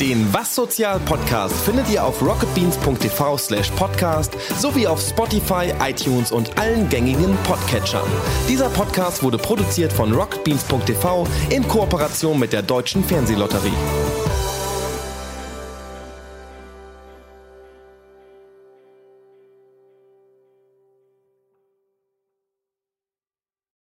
S2: Den Was Sozial Podcast findet ihr auf rocketbeans.tv slash podcast sowie auf Spotify, iTunes und allen gängigen Podcatchern. Dieser Podcast wurde produziert von rocketbeans.tv in Kooperation mit der Deutschen Fernsehlotterie.